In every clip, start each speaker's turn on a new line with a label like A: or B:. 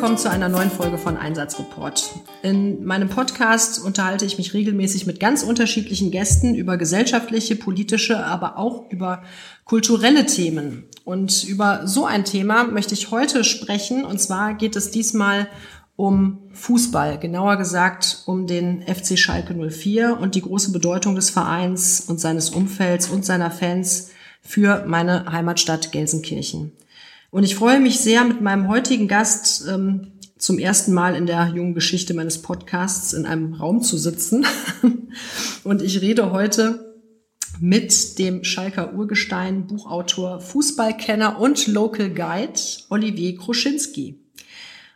A: willkommen zu einer neuen Folge von Einsatzreport. In meinem Podcast unterhalte ich mich regelmäßig mit ganz unterschiedlichen Gästen über gesellschaftliche, politische, aber auch über kulturelle Themen. Und über so ein Thema möchte ich heute sprechen. Und zwar geht es diesmal um Fußball, genauer gesagt um den FC Schalke 04 und die große Bedeutung des Vereins und seines Umfelds und seiner Fans für meine Heimatstadt Gelsenkirchen. Und ich freue mich sehr, mit meinem heutigen Gast ähm, zum ersten Mal in der jungen Geschichte meines Podcasts in einem Raum zu sitzen. und ich rede heute mit dem Schalker Urgestein, Buchautor, Fußballkenner und Local Guide Olivier Kruschinski.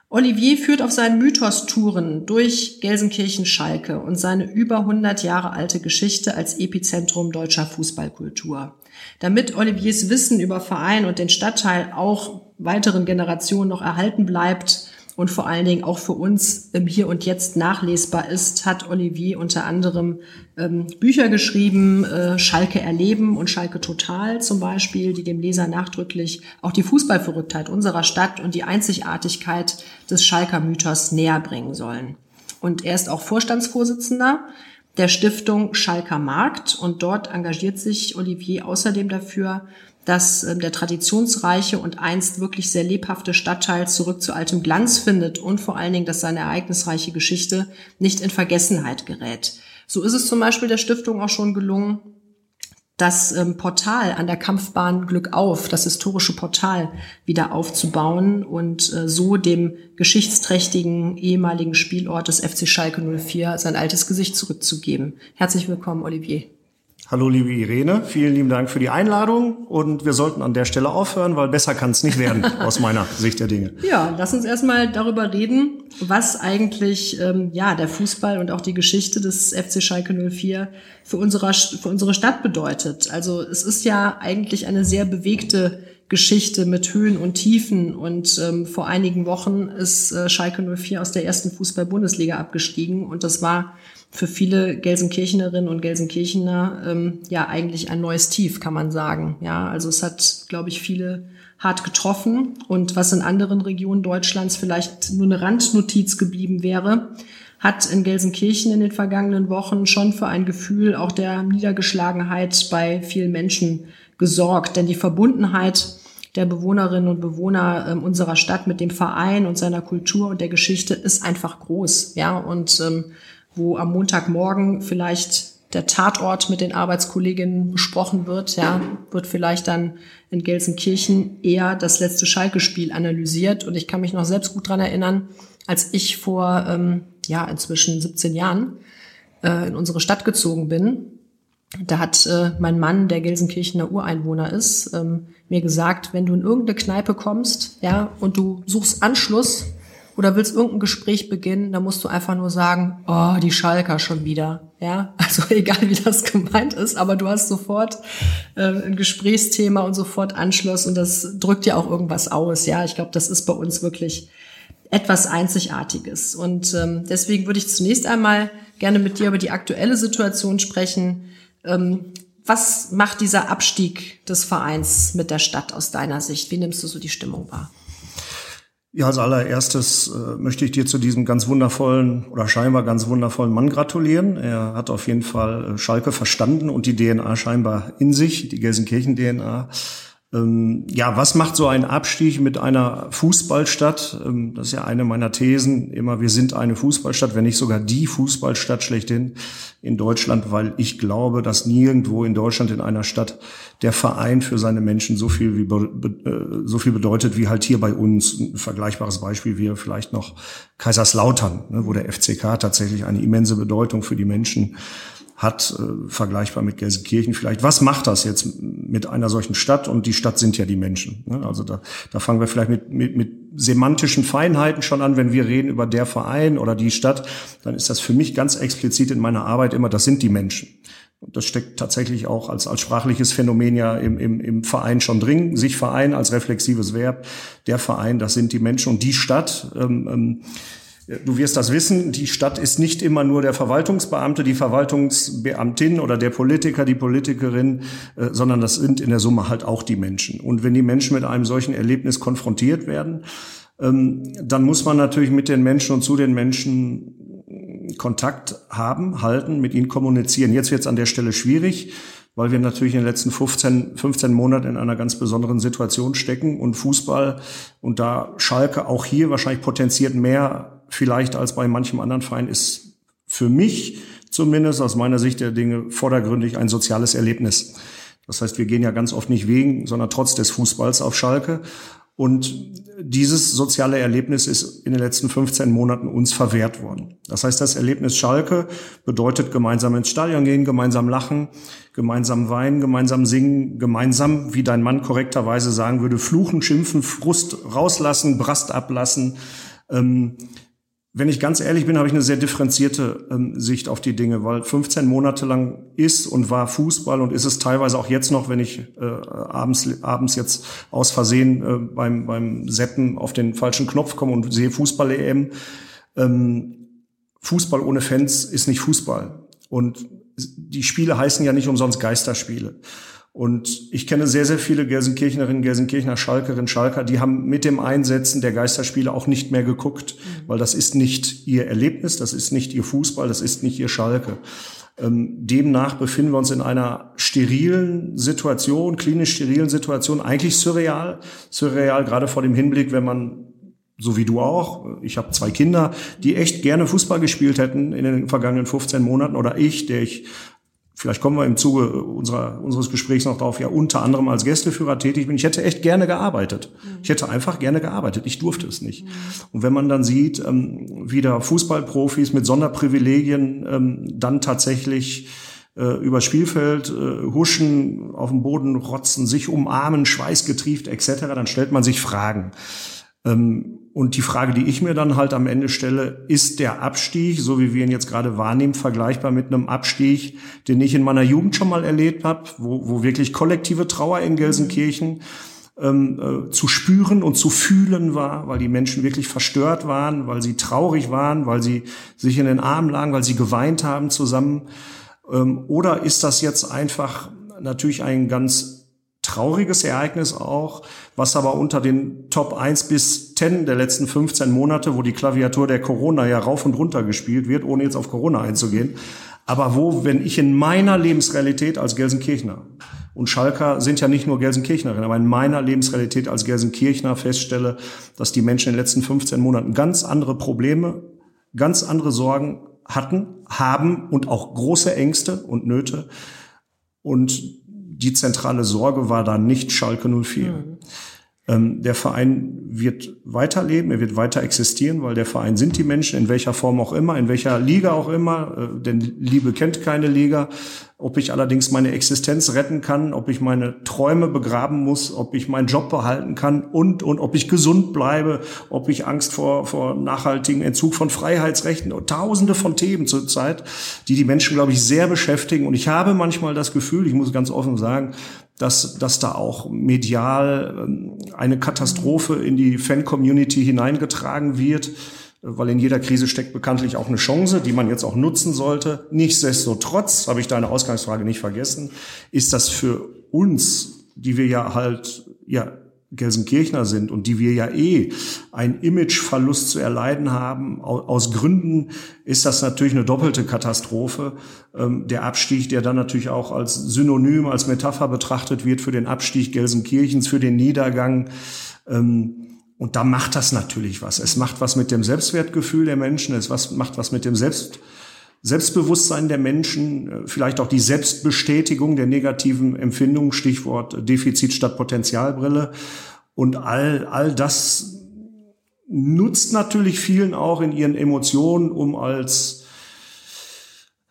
A: Olivier führt auf seinen Mythos-Touren durch Gelsenkirchen-Schalke und seine über 100 Jahre alte Geschichte als Epizentrum deutscher Fußballkultur. Damit Oliviers Wissen über Verein und den Stadtteil auch weiteren Generationen noch erhalten bleibt, und vor allen Dingen auch für uns im Hier und Jetzt nachlesbar ist, hat Olivier unter anderem ähm, Bücher geschrieben, äh, Schalke erleben und Schalke total zum Beispiel, die dem Leser nachdrücklich auch die Fußballverrücktheit unserer Stadt und die Einzigartigkeit des Schalker Mythos näher bringen sollen. Und er ist auch Vorstandsvorsitzender der Stiftung Schalker Markt und dort engagiert sich Olivier außerdem dafür, dass äh, der traditionsreiche und einst wirklich sehr lebhafte Stadtteil zurück zu altem Glanz findet und vor allen Dingen, dass seine ereignisreiche Geschichte nicht in Vergessenheit gerät. So ist es zum Beispiel der Stiftung auch schon gelungen, das ähm, Portal an der Kampfbahn Glück auf, das historische Portal wieder aufzubauen und äh, so dem geschichtsträchtigen ehemaligen Spielort des FC Schalke 04 sein altes Gesicht zurückzugeben. Herzlich willkommen, Olivier.
B: Hallo liebe Irene, vielen lieben Dank für die Einladung und wir sollten an der Stelle aufhören, weil besser kann es nicht werden aus meiner Sicht der Dinge.
A: Ja, lass uns erstmal darüber reden, was eigentlich ähm, ja der Fußball und auch die Geschichte des FC Schalke 04 für unsere, für unsere Stadt bedeutet. Also es ist ja eigentlich eine sehr bewegte Geschichte mit Höhen und Tiefen und ähm, vor einigen Wochen ist äh, Schalke 04 aus der ersten Fußball-Bundesliga abgestiegen und das war für viele Gelsenkirchenerinnen und Gelsenkirchener ähm, ja eigentlich ein neues Tief, kann man sagen. Ja, also es hat, glaube ich, viele hart getroffen und was in anderen Regionen Deutschlands vielleicht nur eine Randnotiz geblieben wäre, hat in Gelsenkirchen in den vergangenen Wochen schon für ein Gefühl auch der Niedergeschlagenheit bei vielen Menschen gesorgt. Denn die Verbundenheit der Bewohnerinnen und Bewohner ähm, unserer Stadt mit dem Verein und seiner Kultur und der Geschichte ist einfach groß. Ja, und ähm, wo am Montagmorgen vielleicht der Tatort mit den Arbeitskolleginnen besprochen wird, ja, wird vielleicht dann in Gelsenkirchen eher das letzte Schalke-Spiel analysiert. Und ich kann mich noch selbst gut dran erinnern, als ich vor ähm, ja inzwischen 17 Jahren äh, in unsere Stadt gezogen bin. Da hat äh, mein Mann, der Gelsenkirchener Ureinwohner ist, ähm, mir gesagt, wenn du in irgendeine Kneipe kommst, ja, und du suchst Anschluss, oder willst irgendein Gespräch beginnen, dann musst du einfach nur sagen, oh, die Schalker schon wieder. Ja, also egal wie das gemeint ist, aber du hast sofort äh, ein Gesprächsthema und sofort Anschluss und das drückt ja auch irgendwas aus. Ja, ich glaube, das ist bei uns wirklich etwas Einzigartiges. Und ähm, deswegen würde ich zunächst einmal gerne mit dir über die aktuelle Situation sprechen. Ähm, was macht dieser Abstieg des Vereins mit der Stadt aus deiner Sicht? Wie nimmst du so die Stimmung wahr?
B: Ja, als allererstes äh, möchte ich dir zu diesem ganz wundervollen oder scheinbar ganz wundervollen Mann gratulieren. Er hat auf jeden Fall äh, Schalke verstanden und die DNA scheinbar in sich, die Gelsenkirchen-DNA. Ähm, ja, was macht so ein Abstieg mit einer Fußballstadt? Ähm, das ist ja eine meiner Thesen. Immer, wir sind eine Fußballstadt, wenn nicht sogar die Fußballstadt schlechthin in Deutschland, weil ich glaube, dass nirgendwo in Deutschland in einer Stadt der Verein für seine Menschen so viel, wie, äh, so viel bedeutet wie halt hier bei uns. Ein vergleichbares Beispiel wäre vielleicht noch Kaiserslautern, ne, wo der FCK tatsächlich eine immense Bedeutung für die Menschen hat, äh, vergleichbar mit Gelsenkirchen vielleicht. Was macht das jetzt mit einer solchen Stadt? Und die Stadt sind ja die Menschen. Ne? Also da, da fangen wir vielleicht mit, mit, mit semantischen Feinheiten schon an, wenn wir reden über der Verein oder die Stadt, dann ist das für mich ganz explizit in meiner Arbeit immer, das sind die Menschen. Das steckt tatsächlich auch als, als sprachliches Phänomen ja im, im, im Verein schon drin. Sich Verein als reflexives Verb. Der Verein, das sind die Menschen. Und die Stadt, ähm, ähm, Du wirst das wissen, die Stadt ist nicht immer nur der Verwaltungsbeamte, die Verwaltungsbeamtin oder der Politiker, die Politikerin, äh, sondern das sind in der Summe halt auch die Menschen. Und wenn die Menschen mit einem solchen Erlebnis konfrontiert werden, ähm, dann muss man natürlich mit den Menschen und zu den Menschen Kontakt haben, halten, mit ihnen kommunizieren. Jetzt wird es an der Stelle schwierig, weil wir natürlich in den letzten 15, 15 Monaten in einer ganz besonderen Situation stecken und Fußball und da Schalke auch hier wahrscheinlich potenziert mehr vielleicht als bei manchem anderen Verein ist für mich zumindest aus meiner Sicht der Dinge vordergründig ein soziales Erlebnis. Das heißt, wir gehen ja ganz oft nicht wegen, sondern trotz des Fußballs auf Schalke. Und dieses soziale Erlebnis ist in den letzten 15 Monaten uns verwehrt worden. Das heißt, das Erlebnis Schalke bedeutet gemeinsam ins Stadion gehen, gemeinsam lachen, gemeinsam weinen, gemeinsam singen, gemeinsam, wie dein Mann korrekterweise sagen würde, fluchen, schimpfen, Frust rauslassen, Brast ablassen. Ähm, wenn ich ganz ehrlich bin, habe ich eine sehr differenzierte ähm, Sicht auf die Dinge, weil 15 Monate lang ist und war Fußball und ist es teilweise auch jetzt noch, wenn ich äh, abends, abends jetzt aus Versehen äh, beim, beim Seppen auf den falschen Knopf komme und sehe Fußball-EM. Ähm, Fußball ohne Fans ist nicht Fußball. Und die Spiele heißen ja nicht umsonst Geisterspiele. Und ich kenne sehr, sehr viele Gelsenkirchnerinnen, Gelsenkirchner, Schalkerinnen, Schalker, die haben mit dem Einsetzen der Geisterspiele auch nicht mehr geguckt, mhm. weil das ist nicht ihr Erlebnis, das ist nicht ihr Fußball, das ist nicht ihr Schalke. Ähm, demnach befinden wir uns in einer sterilen Situation, klinisch sterilen Situation, eigentlich surreal. Surreal, gerade vor dem Hinblick, wenn man so wie du auch. Ich habe zwei Kinder, die echt gerne Fußball gespielt hätten in den vergangenen 15 Monaten oder ich, der ich vielleicht kommen wir im Zuge unserer, unseres Gesprächs noch drauf, ja unter anderem als Gästeführer tätig bin. Ich hätte echt gerne gearbeitet. Ich hätte einfach gerne gearbeitet. Ich durfte es nicht. Und wenn man dann sieht, ähm, wie da Fußballprofis mit Sonderprivilegien ähm, dann tatsächlich äh, über Spielfeld äh, huschen, auf dem Boden rotzen, sich umarmen, schweißgetrieft etc., dann stellt man sich Fragen. Ähm, und die Frage, die ich mir dann halt am Ende stelle, ist der Abstieg, so wie wir ihn jetzt gerade wahrnehmen, vergleichbar mit einem Abstieg, den ich in meiner Jugend schon mal erlebt habe, wo, wo wirklich kollektive Trauer in Gelsenkirchen ähm, äh, zu spüren und zu fühlen war, weil die Menschen wirklich verstört waren, weil sie traurig waren, weil sie sich in den Armen lagen, weil sie geweint haben zusammen. Ähm, oder ist das jetzt einfach natürlich ein ganz trauriges Ereignis auch, was aber unter den Top 1 bis 10 der letzten 15 Monate, wo die Klaviatur der Corona ja rauf und runter gespielt wird, ohne jetzt auf Corona einzugehen, aber wo, wenn ich in meiner Lebensrealität als Gelsenkirchner und Schalker sind ja nicht nur Gelsenkirchnerinnen, aber in meiner Lebensrealität als Gelsenkirchner feststelle, dass die Menschen in den letzten 15 Monaten ganz andere Probleme, ganz andere Sorgen hatten, haben und auch große Ängste und Nöte. Und die zentrale Sorge war da nicht Schalke 04. Mhm. Ähm, der Verein wird weiterleben, er wird weiter existieren, weil der Verein sind die Menschen, in welcher Form auch immer, in welcher Liga auch immer, äh, denn Liebe kennt keine Liga. Ob ich allerdings meine Existenz retten kann, ob ich meine Träume begraben muss, ob ich meinen Job behalten kann und, und ob ich gesund bleibe, ob ich Angst vor, vor nachhaltigen Entzug von Freiheitsrechten und tausende von Themen zurzeit, die die Menschen, glaube ich, sehr beschäftigen. Und ich habe manchmal das Gefühl, ich muss ganz offen sagen, dass, dass da auch medial ähm, eine Katastrophe in die Fan-Community hineingetragen wird, weil in jeder Krise steckt bekanntlich auch eine Chance, die man jetzt auch nutzen sollte. Nichtsdestotrotz, habe ich deine Ausgangsfrage nicht vergessen, ist das für uns, die wir ja halt ja Gelsenkirchner sind und die wir ja eh einen Imageverlust zu erleiden haben. Aus Gründen ist das natürlich eine doppelte Katastrophe. Ähm, der Abstieg, der dann natürlich auch als Synonym, als Metapher betrachtet wird für den Abstieg Gelsenkirchens, für den Niedergang. Ähm, und da macht das natürlich was. Es macht was mit dem Selbstwertgefühl der Menschen, es macht was mit dem Selbst Selbstbewusstsein der Menschen, äh, vielleicht auch die Selbstbestätigung der negativen Empfindungen, Stichwort Defizit statt Potenzialbrille. Und all, all das nutzt natürlich vielen auch in ihren Emotionen, um als,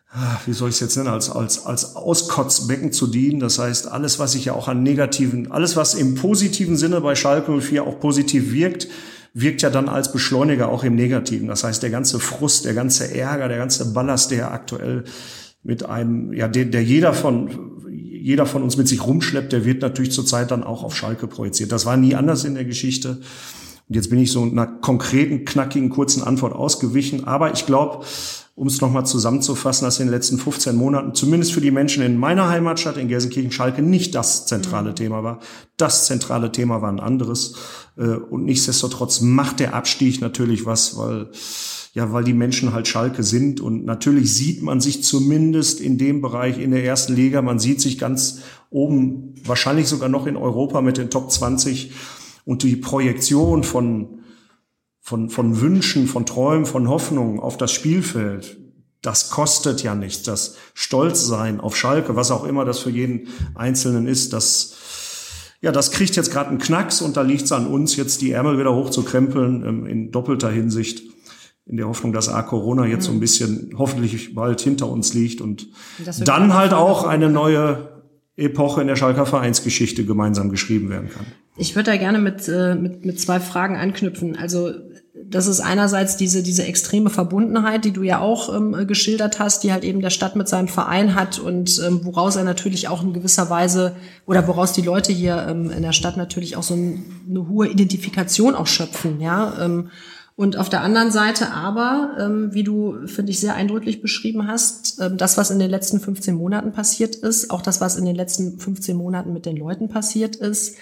B: ah, wie soll ich es jetzt nennen, als, als, als Auskotzbecken zu dienen. Das heißt, alles, was sich ja auch an negativen, alles, was im positiven Sinne bei Schalke 04 auch positiv wirkt, wirkt ja dann als Beschleuniger auch im Negativen. Das heißt, der ganze Frust, der ganze Ärger, der ganze Ballast, der aktuell mit einem, ja, der, der jeder von, jeder von uns mit sich rumschleppt, der wird natürlich zurzeit dann auch auf Schalke projiziert. Das war nie anders in der Geschichte. Und jetzt bin ich so einer konkreten, knackigen, kurzen Antwort ausgewichen. Aber ich glaube, um es nochmal zusammenzufassen, dass in den letzten 15 Monaten, zumindest für die Menschen in meiner Heimatstadt, in Gelsenkirchen-Schalke, nicht das zentrale mhm. Thema war. Das zentrale Thema war ein anderes. Äh, und nichtsdestotrotz macht der Abstieg natürlich was, weil ja, weil die Menschen halt Schalke sind. Und natürlich sieht man sich zumindest in dem Bereich in der ersten Liga, man sieht sich ganz oben, wahrscheinlich sogar noch in Europa mit den Top 20. Und die Projektion von, von, von Wünschen, von Träumen, von Hoffnungen auf das Spielfeld, das kostet ja nichts. Das Stolzsein auf Schalke, was auch immer das für jeden Einzelnen ist, das, ja, das kriegt jetzt gerade einen Knacks und da liegt es an uns, jetzt die Ärmel wieder hochzukrempeln ähm, in doppelter Hinsicht in der Hoffnung, dass A Corona jetzt mhm. so ein mhm. bisschen hoffentlich bald hinter uns liegt und dann halt auch eine neue Epoche in der Schalker Vereinsgeschichte gemeinsam geschrieben werden kann.
A: Ich würde da gerne mit, äh, mit, mit zwei Fragen anknüpfen. Also das ist einerseits diese, diese extreme Verbundenheit, die du ja auch ähm, geschildert hast, die halt eben der Stadt mit seinem Verein hat und ähm, woraus er natürlich auch in gewisser Weise oder woraus die Leute hier ähm, in der Stadt natürlich auch so ein, eine hohe Identifikation auch schöpfen, ja. Ähm, und auf der anderen Seite aber, ähm, wie du, finde ich, sehr eindrücklich beschrieben hast, ähm, das, was in den letzten 15 Monaten passiert ist, auch das, was in den letzten 15 Monaten mit den Leuten passiert ist,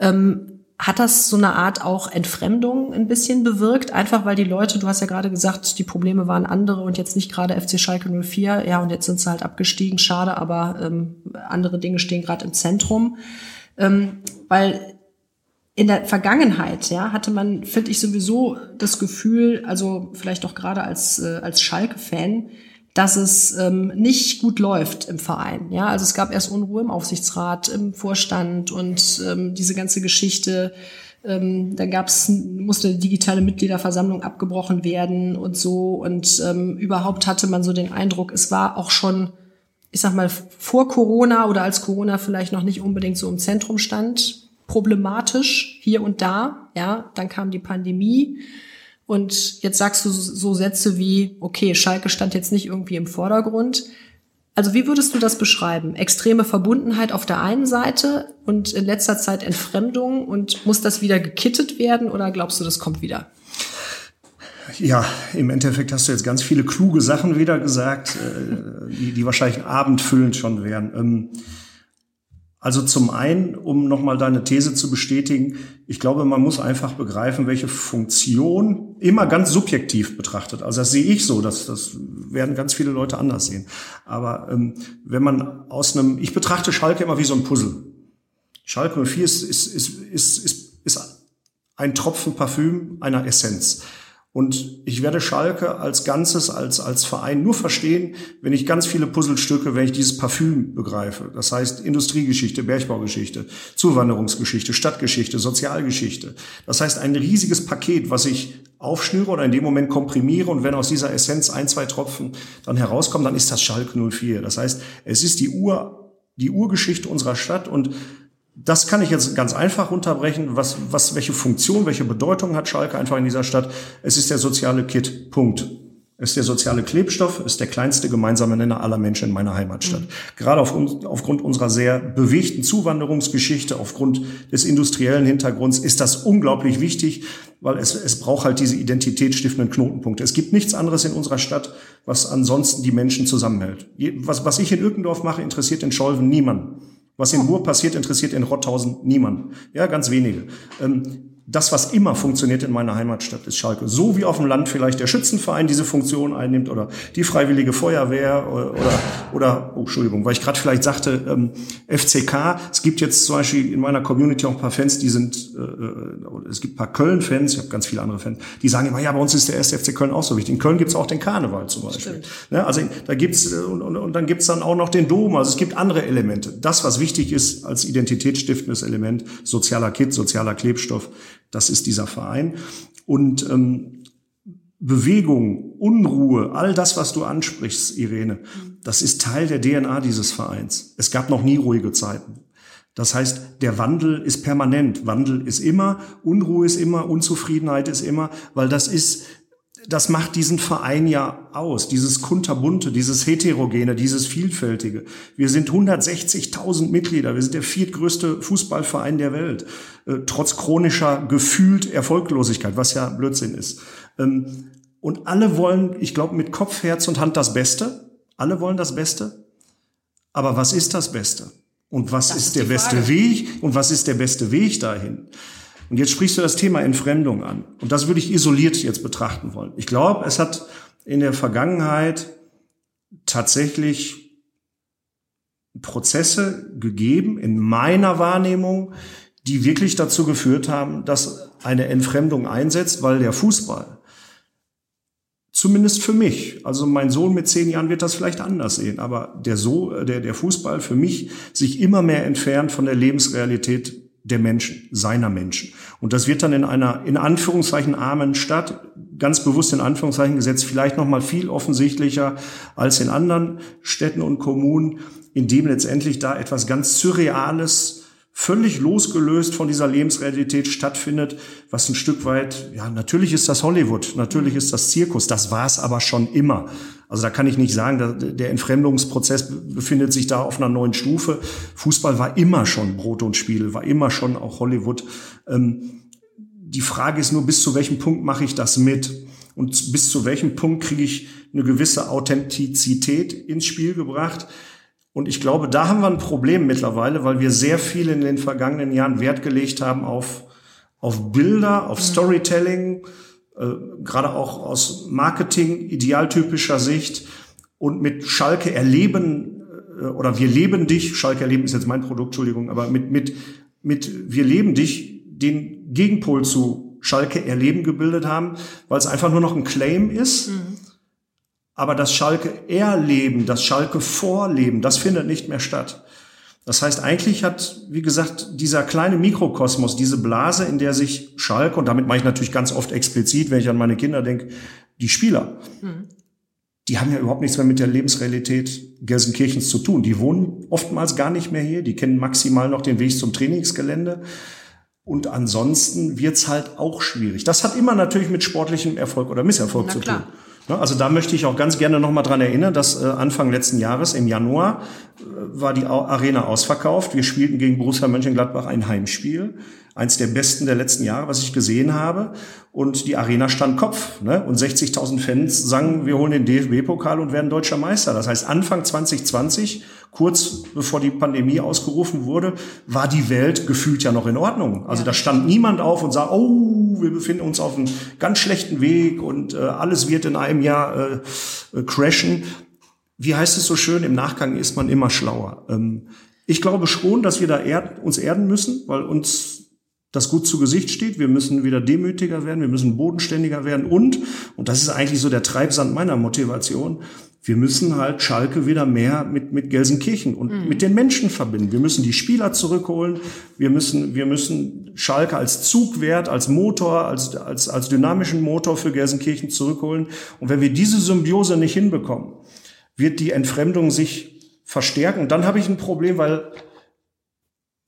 A: ähm, hat das so eine Art auch Entfremdung ein bisschen bewirkt? Einfach weil die Leute, du hast ja gerade gesagt, die Probleme waren andere und jetzt nicht gerade FC Schalke 04, ja, und jetzt sind sie halt abgestiegen, schade, aber ähm, andere Dinge stehen gerade im Zentrum. Ähm, weil in der Vergangenheit, ja, hatte man, finde ich sowieso das Gefühl, also vielleicht auch gerade als, äh, als Schalke-Fan, dass es ähm, nicht gut läuft im Verein. Ja, also es gab erst Unruhe im Aufsichtsrat, im Vorstand und ähm, diese ganze Geschichte. Ähm, dann gab's, musste eine digitale Mitgliederversammlung abgebrochen werden und so. Und ähm, überhaupt hatte man so den Eindruck, es war auch schon, ich sag mal, vor Corona oder als Corona vielleicht noch nicht unbedingt so im Zentrum stand, problematisch hier und da. Ja, dann kam die Pandemie. Und jetzt sagst du so Sätze wie, okay, Schalke stand jetzt nicht irgendwie im Vordergrund. Also wie würdest du das beschreiben? Extreme Verbundenheit auf der einen Seite und in letzter Zeit Entfremdung und muss das wieder gekittet werden oder glaubst du, das kommt wieder?
B: Ja, im Endeffekt hast du jetzt ganz viele kluge Sachen wieder gesagt, äh, die, die wahrscheinlich abendfüllend schon wären. Ähm, also zum einen, um nochmal deine These zu bestätigen, ich glaube, man muss einfach begreifen, welche Funktion immer ganz subjektiv betrachtet. Also das sehe ich so, das, das werden ganz viele Leute anders sehen. Aber ähm, wenn man aus einem, ich betrachte Schalke immer wie so ein Puzzle. Schalke 04 ist, ist, ist, ist, ist, ist ein Tropfen Parfüm einer Essenz. Und ich werde Schalke als Ganzes, als, als Verein nur verstehen, wenn ich ganz viele Puzzlestücke, wenn ich dieses Parfüm begreife. Das heißt Industriegeschichte, Bergbaugeschichte, Zuwanderungsgeschichte, Stadtgeschichte, Sozialgeschichte. Das heißt ein riesiges Paket, was ich aufschnüre oder in dem Moment komprimiere und wenn aus dieser Essenz ein, zwei Tropfen dann herauskommen, dann ist das Schalke 04. Das heißt, es ist die Ur, die Urgeschichte unserer Stadt und das kann ich jetzt ganz einfach runterbrechen. Was, was, welche Funktion, welche Bedeutung hat Schalke einfach in dieser Stadt? Es ist der soziale Kit. Punkt. Es ist der soziale Klebstoff, ist der kleinste gemeinsame Nenner aller Menschen in meiner Heimatstadt. Mhm. Gerade auf, aufgrund unserer sehr bewegten Zuwanderungsgeschichte, aufgrund des industriellen Hintergrunds ist das unglaublich wichtig, weil es, es braucht halt diese identitätsstiftenden Knotenpunkte. Es gibt nichts anderes in unserer Stadt, was ansonsten die Menschen zusammenhält. Was, was ich in Ückendorf mache, interessiert in Scholven niemanden. Was in Ruhr passiert, interessiert in Rotthausen niemand. Ja, ganz wenige. Ähm, das, was immer funktioniert in meiner Heimatstadt, ist Schalke. So wie auf dem Land vielleicht der Schützenverein diese Funktion einnimmt oder die Freiwillige Feuerwehr oder, oder, oder oh, Entschuldigung, weil ich gerade vielleicht sagte, ähm, FCK. Es gibt jetzt zum Beispiel in meiner Community auch ein paar Fans, die sind, äh, äh es gibt ein paar Köln-Fans, ich habe ganz viele andere Fans, die sagen immer, ja, bei uns ist der erste FC Köln auch so wichtig. In Köln gibt's auch den Karneval zum Beispiel. Ne, also da gibt's äh, und, und, und dann gibt's dann auch noch den Dom. Also es gibt andere Elemente. Das, was wichtig ist als identitätsstiftendes Element, sozialer Kit, sozialer Klebstoff, das ist dieser Verein. Und ähm, Bewegung, Unruhe, all das, was du ansprichst, Irene, das ist Teil der DNA dieses Vereins. Es gab noch nie ruhige Zeiten. Das heißt, der Wandel ist permanent. Wandel ist immer, Unruhe ist immer, Unzufriedenheit ist immer, weil das ist das macht diesen Verein ja aus, dieses kunterbunte, dieses heterogene, dieses vielfältige. Wir sind 160.000 Mitglieder, wir sind der viertgrößte Fußballverein der Welt, äh, trotz chronischer gefühlt Erfolglosigkeit, was ja Blödsinn ist. Ähm, und alle wollen, ich glaube, mit Kopf, Herz und Hand das Beste. Alle wollen das Beste. Aber was ist das Beste? Und was ist, ist der beste. Weg? Und was ist der beste Weg dahin? Und jetzt sprichst du das Thema Entfremdung an. Und das würde ich isoliert jetzt betrachten wollen. Ich glaube, es hat in der Vergangenheit tatsächlich Prozesse gegeben, in meiner Wahrnehmung, die wirklich dazu geführt haben, dass eine Entfremdung einsetzt, weil der Fußball Zumindest für mich. Also mein Sohn mit zehn Jahren wird das vielleicht anders sehen, aber der, so, der, der Fußball für mich sich immer mehr entfernt von der Lebensrealität der Menschen, seiner Menschen. Und das wird dann in einer, in Anführungszeichen, armen Stadt, ganz bewusst in Anführungszeichen gesetzt, vielleicht noch mal viel offensichtlicher als in anderen Städten und Kommunen, in dem letztendlich da etwas ganz Surreales völlig losgelöst von dieser Lebensrealität stattfindet, was ein Stück weit, ja, natürlich ist das Hollywood, natürlich ist das Zirkus, das war es aber schon immer. Also da kann ich nicht sagen, der Entfremdungsprozess befindet sich da auf einer neuen Stufe. Fußball war immer schon Brot und Spiel, war immer schon auch Hollywood. Ähm, die Frage ist nur, bis zu welchem Punkt mache ich das mit? Und bis zu welchem Punkt kriege ich eine gewisse Authentizität ins Spiel gebracht? Und ich glaube, da haben wir ein Problem mittlerweile, weil wir sehr viel in den vergangenen Jahren Wert gelegt haben auf, auf Bilder, auf mhm. Storytelling, äh, gerade auch aus Marketing, idealtypischer Sicht und mit Schalke erleben äh, oder wir leben dich, Schalke erleben ist jetzt mein Produkt, Entschuldigung, aber mit, mit, mit wir leben dich den Gegenpol zu Schalke erleben gebildet haben, weil es einfach nur noch ein Claim ist. Mhm aber das Schalke Erleben, das Schalke Vorleben, das findet nicht mehr statt. Das heißt, eigentlich hat, wie gesagt, dieser kleine Mikrokosmos, diese Blase, in der sich Schalke, und damit mache ich natürlich ganz oft explizit, wenn ich an meine Kinder denke, die Spieler, mhm. die haben ja überhaupt nichts mehr mit der Lebensrealität Gelsenkirchens zu tun. Die wohnen oftmals gar nicht mehr hier, die kennen maximal noch den Weg zum Trainingsgelände. Und ansonsten wird's halt auch schwierig. Das hat immer natürlich mit sportlichem Erfolg oder Misserfolg Na, zu klar. tun. Ne, also da möchte ich auch ganz gerne noch mal dran erinnern, dass äh, Anfang letzten Jahres im Januar äh, war die Arena ausverkauft. Wir spielten gegen Borussia Mönchengladbach ein Heimspiel eins der besten der letzten Jahre, was ich gesehen habe. Und die Arena stand Kopf. Ne? Und 60.000 Fans sangen, wir holen den DFB-Pokal und werden deutscher Meister. Das heißt, Anfang 2020, kurz bevor die Pandemie ausgerufen wurde, war die Welt gefühlt ja noch in Ordnung. Also da stand niemand auf und sah, oh, wir befinden uns auf einem ganz schlechten Weg und äh, alles wird in einem Jahr äh, crashen. Wie heißt es so schön, im Nachgang ist man immer schlauer. Ähm, ich glaube schon, dass wir da erd uns erden müssen, weil uns das gut zu Gesicht steht. Wir müssen wieder demütiger werden, wir müssen bodenständiger werden und, und das ist eigentlich so der Treibsand meiner Motivation, wir müssen halt Schalke wieder mehr mit, mit Gelsenkirchen und mhm. mit den Menschen verbinden. Wir müssen die Spieler zurückholen. Wir müssen, wir müssen Schalke als Zugwert, als Motor, als, als, als dynamischen Motor für Gelsenkirchen zurückholen. Und wenn wir diese Symbiose nicht hinbekommen, wird die Entfremdung sich verstärken. Und dann habe ich ein Problem, weil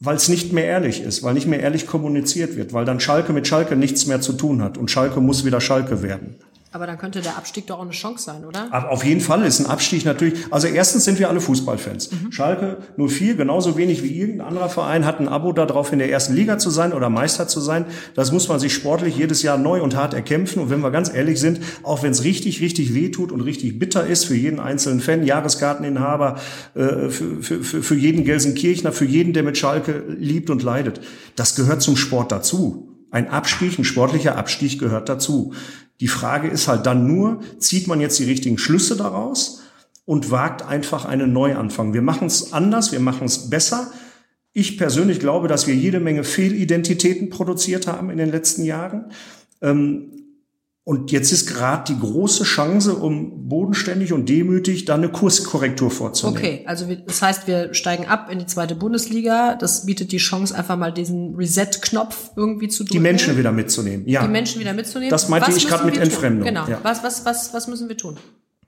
B: weil es nicht mehr ehrlich ist, weil nicht mehr ehrlich kommuniziert wird, weil dann Schalke mit Schalke nichts mehr zu tun hat und Schalke muss wieder Schalke werden.
A: Aber dann könnte der Abstieg doch auch eine Chance sein, oder?
B: Auf jeden Fall ist ein Abstieg natürlich. Also erstens sind wir alle Fußballfans. Mhm. Schalke 04, genauso wenig wie irgendein anderer Verein, hat ein Abo darauf, in der ersten Liga zu sein oder Meister zu sein. Das muss man sich sportlich jedes Jahr neu und hart erkämpfen. Und wenn wir ganz ehrlich sind, auch wenn es richtig, richtig wehtut und richtig bitter ist für jeden einzelnen Fan, Jahreskarteninhaber, äh, für, für, für, für jeden Gelsenkirchner, für jeden, der mit Schalke liebt und leidet, das gehört zum Sport dazu. Ein Abstieg, ein sportlicher Abstieg gehört dazu. Die Frage ist halt dann nur, zieht man jetzt die richtigen Schlüsse daraus und wagt einfach einen Neuanfang. Wir machen es anders, wir machen es besser. Ich persönlich glaube, dass wir jede Menge Fehlidentitäten produziert haben in den letzten Jahren. Ähm, und jetzt ist gerade die große Chance, um bodenständig und demütig da eine Kurskorrektur vorzunehmen.
A: Okay, also das heißt, wir steigen ab in die zweite Bundesliga. Das bietet die Chance, einfach mal diesen Reset-Knopf irgendwie zu
B: drücken. Die Menschen wieder mitzunehmen, ja.
A: Die Menschen wieder mitzunehmen.
B: Das meinte was ich gerade mit Entfremdung.
A: Genau. Ja. Was, was, was, was müssen wir tun?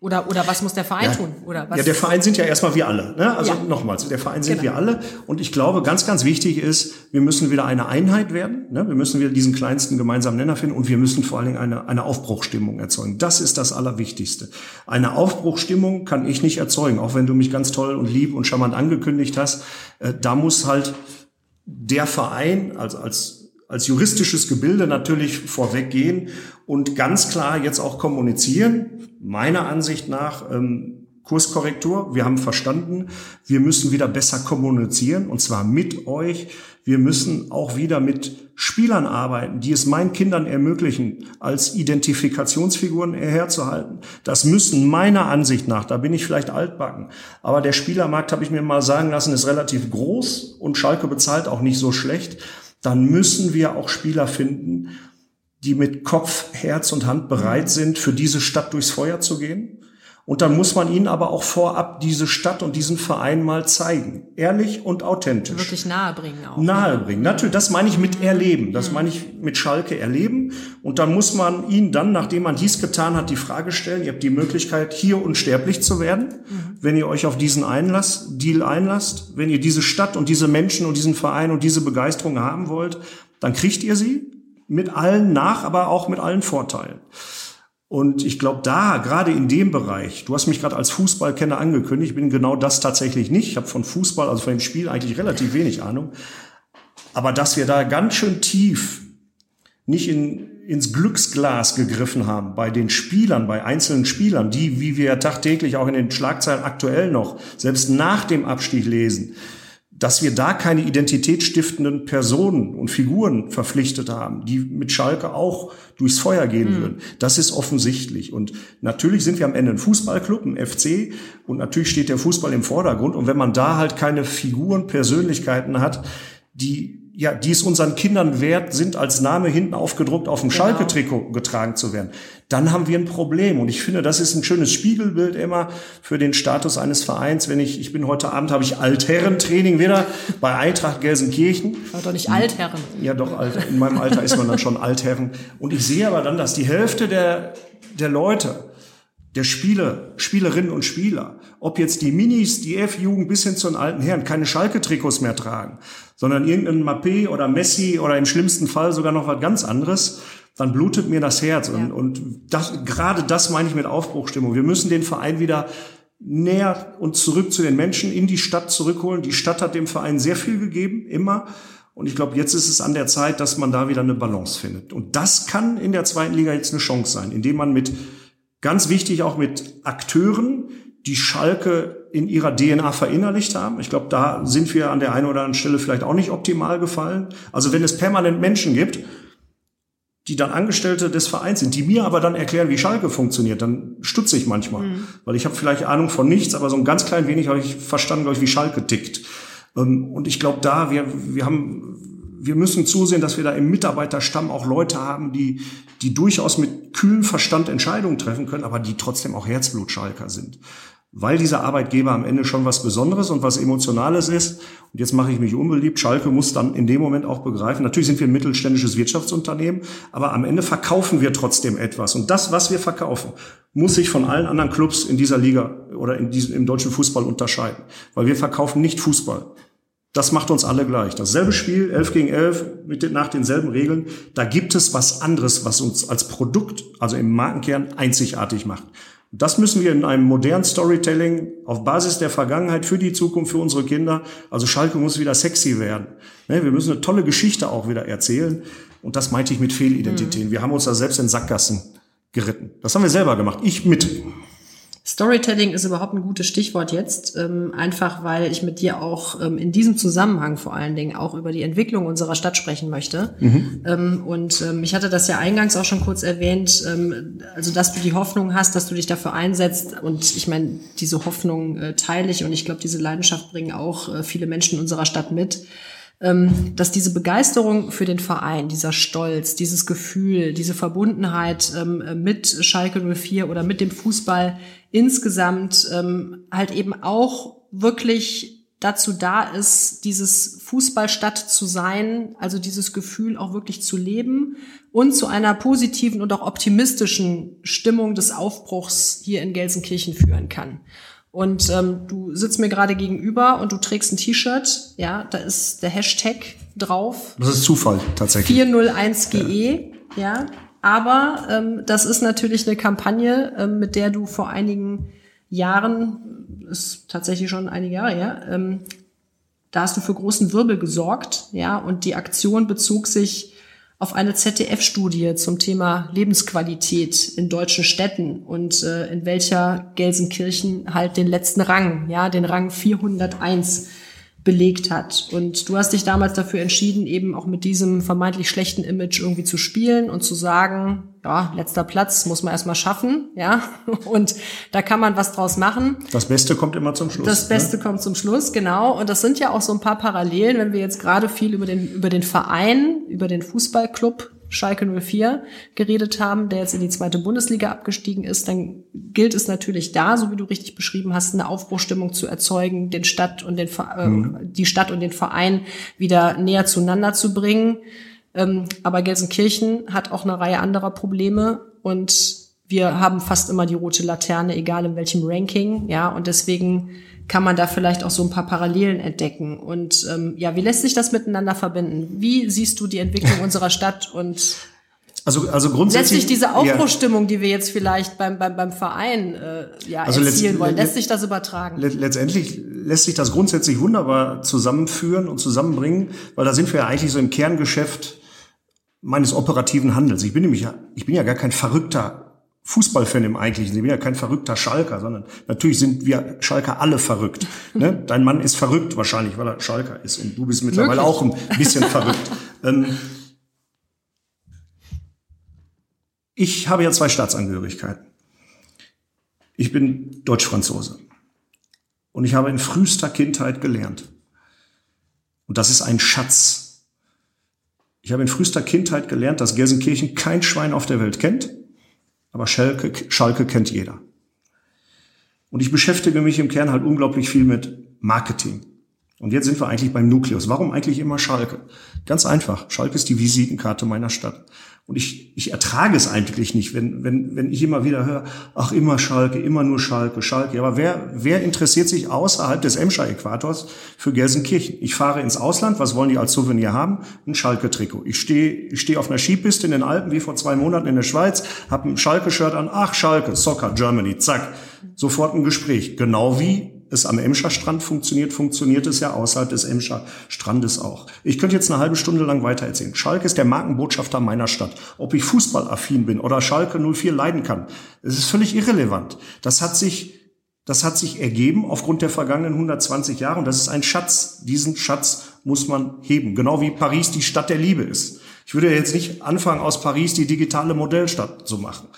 A: Oder, oder was muss der Verein
B: ja,
A: tun? Oder was?
B: Ja, der Verein sind ja erstmal wir alle. Ne? Also ja. nochmals, der Verein sind genau. wir alle. Und ich glaube, ganz, ganz wichtig ist, wir müssen wieder eine Einheit werden. Ne? Wir müssen wieder diesen kleinsten gemeinsamen Nenner finden und wir müssen vor allen Dingen eine, eine Aufbruchstimmung erzeugen. Das ist das Allerwichtigste. Eine Aufbruchstimmung kann ich nicht erzeugen, auch wenn du mich ganz toll und lieb und charmant angekündigt hast. Äh, da muss halt der Verein als, als als juristisches Gebilde natürlich vorweggehen und ganz klar jetzt auch kommunizieren. Meiner Ansicht nach ähm, Kurskorrektur. Wir haben verstanden, wir müssen wieder besser kommunizieren und zwar mit euch. Wir müssen auch wieder mit Spielern arbeiten, die es meinen Kindern ermöglichen, als Identifikationsfiguren herzuhalten. Das müssen meiner Ansicht nach, da bin ich vielleicht altbacken, aber der Spielermarkt, habe ich mir mal sagen lassen, ist relativ groß und Schalke bezahlt auch nicht so schlecht. Dann müssen wir auch Spieler finden, die mit Kopf, Herz und Hand bereit sind, für diese Stadt durchs Feuer zu gehen und dann muss man ihnen aber auch vorab diese Stadt und diesen Verein mal zeigen. Ehrlich und authentisch.
A: Wirklich nahebringen auch.
B: Nahebringen. Natürlich, das meine ich mit erleben. Das meine ich mit Schalke erleben. Und dann muss man ihnen dann, nachdem man dies getan hat, die Frage stellen, ihr habt die Möglichkeit, hier unsterblich zu werden, mhm. wenn ihr euch auf diesen Einlass, Deal einlasst, wenn ihr diese Stadt und diese Menschen und diesen Verein und diese Begeisterung haben wollt, dann kriegt ihr sie mit allen nach, aber auch mit allen Vorteilen. Und ich glaube, da, gerade in dem Bereich, du hast mich gerade als Fußballkenner angekündigt, ich bin genau das tatsächlich nicht. Ich habe von Fußball, also von dem Spiel eigentlich relativ wenig Ahnung. Aber dass wir da ganz schön tief nicht in, ins Glücksglas gegriffen haben bei den Spielern, bei einzelnen Spielern, die, wie wir tagtäglich auch in den Schlagzeilen aktuell noch, selbst nach dem Abstieg lesen, dass wir da keine identitätsstiftenden Personen und Figuren verpflichtet haben, die mit Schalke auch durchs Feuer gehen mhm. würden. Das ist offensichtlich. Und natürlich sind wir am Ende ein Fußballclub, ein FC, und natürlich steht der Fußball im Vordergrund. Und wenn man da halt keine Figuren, Persönlichkeiten hat, die ja, die es unseren Kindern wert sind, als Name hinten aufgedruckt auf dem genau. Schalke-Trikot getragen zu werden, dann haben wir ein Problem. Und ich finde, das ist ein schönes Spiegelbild immer für den Status eines Vereins. Wenn ich, ich bin heute Abend, habe ich Altherrentraining wieder bei Eintracht Gelsenkirchen.
A: Aber doch nicht Altherren.
B: Ja, doch, in meinem Alter ist man dann schon Altherren. Und ich sehe aber dann, dass die Hälfte der, der Leute, der Spieler, Spielerinnen und Spieler, ob jetzt die Minis, die F-Jugend bis hin zu den alten Herren, keine Schalke-Trikots mehr tragen, sondern irgendein Mappé oder Messi oder im schlimmsten Fall sogar noch was ganz anderes, dann blutet mir das Herz. Ja. Und, und das, gerade das meine ich mit Aufbruchstimmung. Wir müssen den Verein wieder näher und zurück zu den Menschen in die Stadt zurückholen. Die Stadt hat dem Verein sehr viel gegeben, immer. Und ich glaube, jetzt ist es an der Zeit, dass man da wieder eine Balance findet. Und das kann in der zweiten Liga jetzt eine Chance sein, indem man mit Ganz wichtig auch mit Akteuren, die Schalke in ihrer DNA verinnerlicht haben. Ich glaube, da sind wir an der einen oder anderen Stelle vielleicht auch nicht optimal gefallen. Also wenn es permanent Menschen gibt, die dann Angestellte des Vereins sind, die mir aber dann erklären, wie Schalke funktioniert, dann stutze ich manchmal. Mhm. Weil ich habe vielleicht Ahnung von nichts, aber so ein ganz klein wenig habe ich verstanden, glaube ich, wie Schalke tickt. Ähm, und ich glaube, da, wir, wir haben wir müssen zusehen, dass wir da im Mitarbeiterstamm auch Leute haben, die, die durchaus mit kühlem Verstand Entscheidungen treffen können, aber die trotzdem auch Herzblutschalker sind. Weil dieser Arbeitgeber am Ende schon was Besonderes und was Emotionales ist. Und jetzt mache ich mich unbeliebt. Schalke muss dann in dem Moment auch begreifen. Natürlich sind wir ein mittelständisches Wirtschaftsunternehmen, aber am Ende verkaufen wir trotzdem etwas. Und das, was wir verkaufen, muss sich von allen anderen Clubs in dieser Liga oder in diesem, im deutschen Fußball unterscheiden. Weil wir verkaufen nicht Fußball. Das macht uns alle gleich. Dasselbe Spiel, 11 gegen 11, mit den, nach denselben Regeln. Da gibt es was anderes, was uns als Produkt, also im Markenkern, einzigartig macht. Das müssen wir in einem modernen Storytelling auf Basis der Vergangenheit für die Zukunft, für unsere Kinder. Also Schalke muss wieder sexy werden. Ne, wir müssen eine tolle Geschichte auch wieder erzählen. Und das meinte ich mit Fehlidentitäten. Mhm. Wir haben uns da selbst in Sackgassen geritten. Das haben wir selber gemacht. Ich mit.
A: Storytelling ist überhaupt ein gutes Stichwort jetzt, ähm, einfach weil ich mit dir auch ähm, in diesem Zusammenhang vor allen Dingen auch über die Entwicklung unserer Stadt sprechen möchte. Mhm. Ähm, und ähm, ich hatte das ja eingangs auch schon kurz erwähnt, ähm, also dass du die Hoffnung hast, dass du dich dafür einsetzt. Und ich meine, diese Hoffnung äh, teile ich und ich glaube, diese Leidenschaft bringen auch äh, viele Menschen in unserer Stadt mit dass diese Begeisterung für den Verein, dieser Stolz, dieses Gefühl, diese Verbundenheit ähm, mit Schalke 04 oder mit dem Fußball insgesamt ähm, halt eben auch wirklich dazu da ist, dieses Fußballstadt zu sein, also dieses Gefühl auch wirklich zu leben und zu einer positiven und auch optimistischen Stimmung des Aufbruchs hier in Gelsenkirchen führen kann. Und ähm, du sitzt mir gerade gegenüber und du trägst ein T-Shirt, ja, da ist der Hashtag drauf.
B: Das ist Zufall, tatsächlich.
A: 401GE, ja. ja. Aber ähm, das ist natürlich eine Kampagne, ähm, mit der du vor einigen Jahren, ist tatsächlich schon einige Jahre her, ähm, da hast du für großen Wirbel gesorgt, ja, und die Aktion bezog sich auf eine ZDF-Studie zum Thema Lebensqualität in deutschen Städten und äh, in welcher Gelsenkirchen halt den letzten Rang, ja, den Rang 401 belegt hat. Und du hast dich damals dafür entschieden, eben auch mit diesem vermeintlich schlechten Image irgendwie zu spielen und zu sagen, ja, letzter Platz muss man erstmal schaffen, ja. Und da kann man was draus machen.
B: Das Beste kommt immer zum Schluss.
A: Das Beste ne? kommt zum Schluss, genau. Und das sind ja auch so ein paar Parallelen, wenn wir jetzt gerade viel über den, über den Verein, über den Fußballclub Schalke 04 geredet haben, der jetzt in die zweite Bundesliga abgestiegen ist, dann gilt es natürlich da, so wie du richtig beschrieben hast, eine Aufbruchstimmung zu erzeugen, den Stadt und den, äh, mhm. die Stadt und den Verein wieder näher zueinander zu bringen. Ähm, aber Gelsenkirchen hat auch eine Reihe anderer Probleme und wir haben fast immer die rote Laterne, egal in welchem Ranking, ja, und deswegen kann man da vielleicht auch so ein paar Parallelen entdecken. Und ähm, ja, wie lässt sich das miteinander verbinden? Wie siehst du die Entwicklung unserer Stadt und
B: also, also grundsätzlich.
A: Lässt sich diese Aufbruchstimmung, ja. die wir jetzt vielleicht beim, beim, beim Verein äh, ja, also erzielen wollen, lässt sich das übertragen?
B: Letztendlich lässt sich das grundsätzlich wunderbar zusammenführen und zusammenbringen, weil da sind wir ja eigentlich so im Kerngeschäft meines operativen Handels. Ich bin nämlich, ich bin ja gar kein verrückter Fußballfan im Eigentlichen. Ich bin ja kein verrückter Schalker, sondern natürlich sind wir Schalker alle verrückt. Ne? Dein Mann ist verrückt wahrscheinlich, weil er Schalker ist. Und du bist mittlerweile Wirklich? auch ein bisschen verrückt. Ähm, ich habe ja zwei Staatsangehörigkeiten. Ich bin Deutsch-Franzose. Und ich habe in frühester Kindheit gelernt. Und das ist ein Schatz. Ich habe in frühester Kindheit gelernt, dass Gelsenkirchen kein Schwein auf der Welt kennt aber Schalke, Schalke kennt jeder. Und ich beschäftige mich im Kern halt unglaublich viel mit Marketing. Und jetzt sind wir eigentlich beim Nukleus. Warum eigentlich immer Schalke? Ganz einfach. Schalke ist die Visitenkarte meiner Stadt. Und ich, ich ertrage es eigentlich nicht, wenn, wenn, wenn ich immer wieder höre, ach, immer Schalke, immer nur Schalke, Schalke. Aber wer, wer interessiert sich außerhalb des Emscher-Äquators für Gelsenkirchen? Ich fahre ins Ausland, was wollen die als Souvenir haben? Ein Schalke-Trikot. Ich stehe ich stehe auf einer Skipiste in den Alpen, wie vor zwei Monaten in der Schweiz, habe ein Schalke-Shirt an, ach, Schalke, Soccer, Germany, zack. Sofort ein Gespräch. Genau wie es am Emscher Strand funktioniert, funktioniert es ja außerhalb des Emscher Strandes auch. Ich könnte jetzt eine halbe Stunde lang weiter erzählen. Schalke ist der Markenbotschafter meiner Stadt. Ob ich fußballaffin bin oder Schalke 04 leiden kann, es ist völlig irrelevant. Das hat sich das hat sich ergeben aufgrund der vergangenen 120 Jahre und das ist ein Schatz. Diesen Schatz muss man heben. Genau wie Paris die Stadt der Liebe ist. Ich würde jetzt nicht anfangen, aus Paris die digitale Modellstadt zu machen.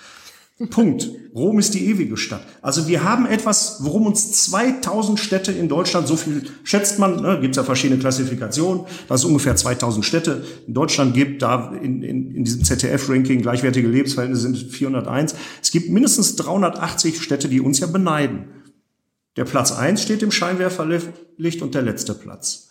B: Punkt. Rom ist die ewige Stadt. Also wir haben etwas, worum uns 2000 Städte in Deutschland, so viel schätzt man, ne, gibt es ja verschiedene Klassifikationen, dass es ungefähr 2000 Städte in Deutschland gibt, da in, in, in diesem ZDF-Ranking gleichwertige Lebensverhältnisse sind 401. Es gibt mindestens 380 Städte, die uns ja beneiden. Der Platz eins steht im Scheinwerferlicht und der letzte Platz.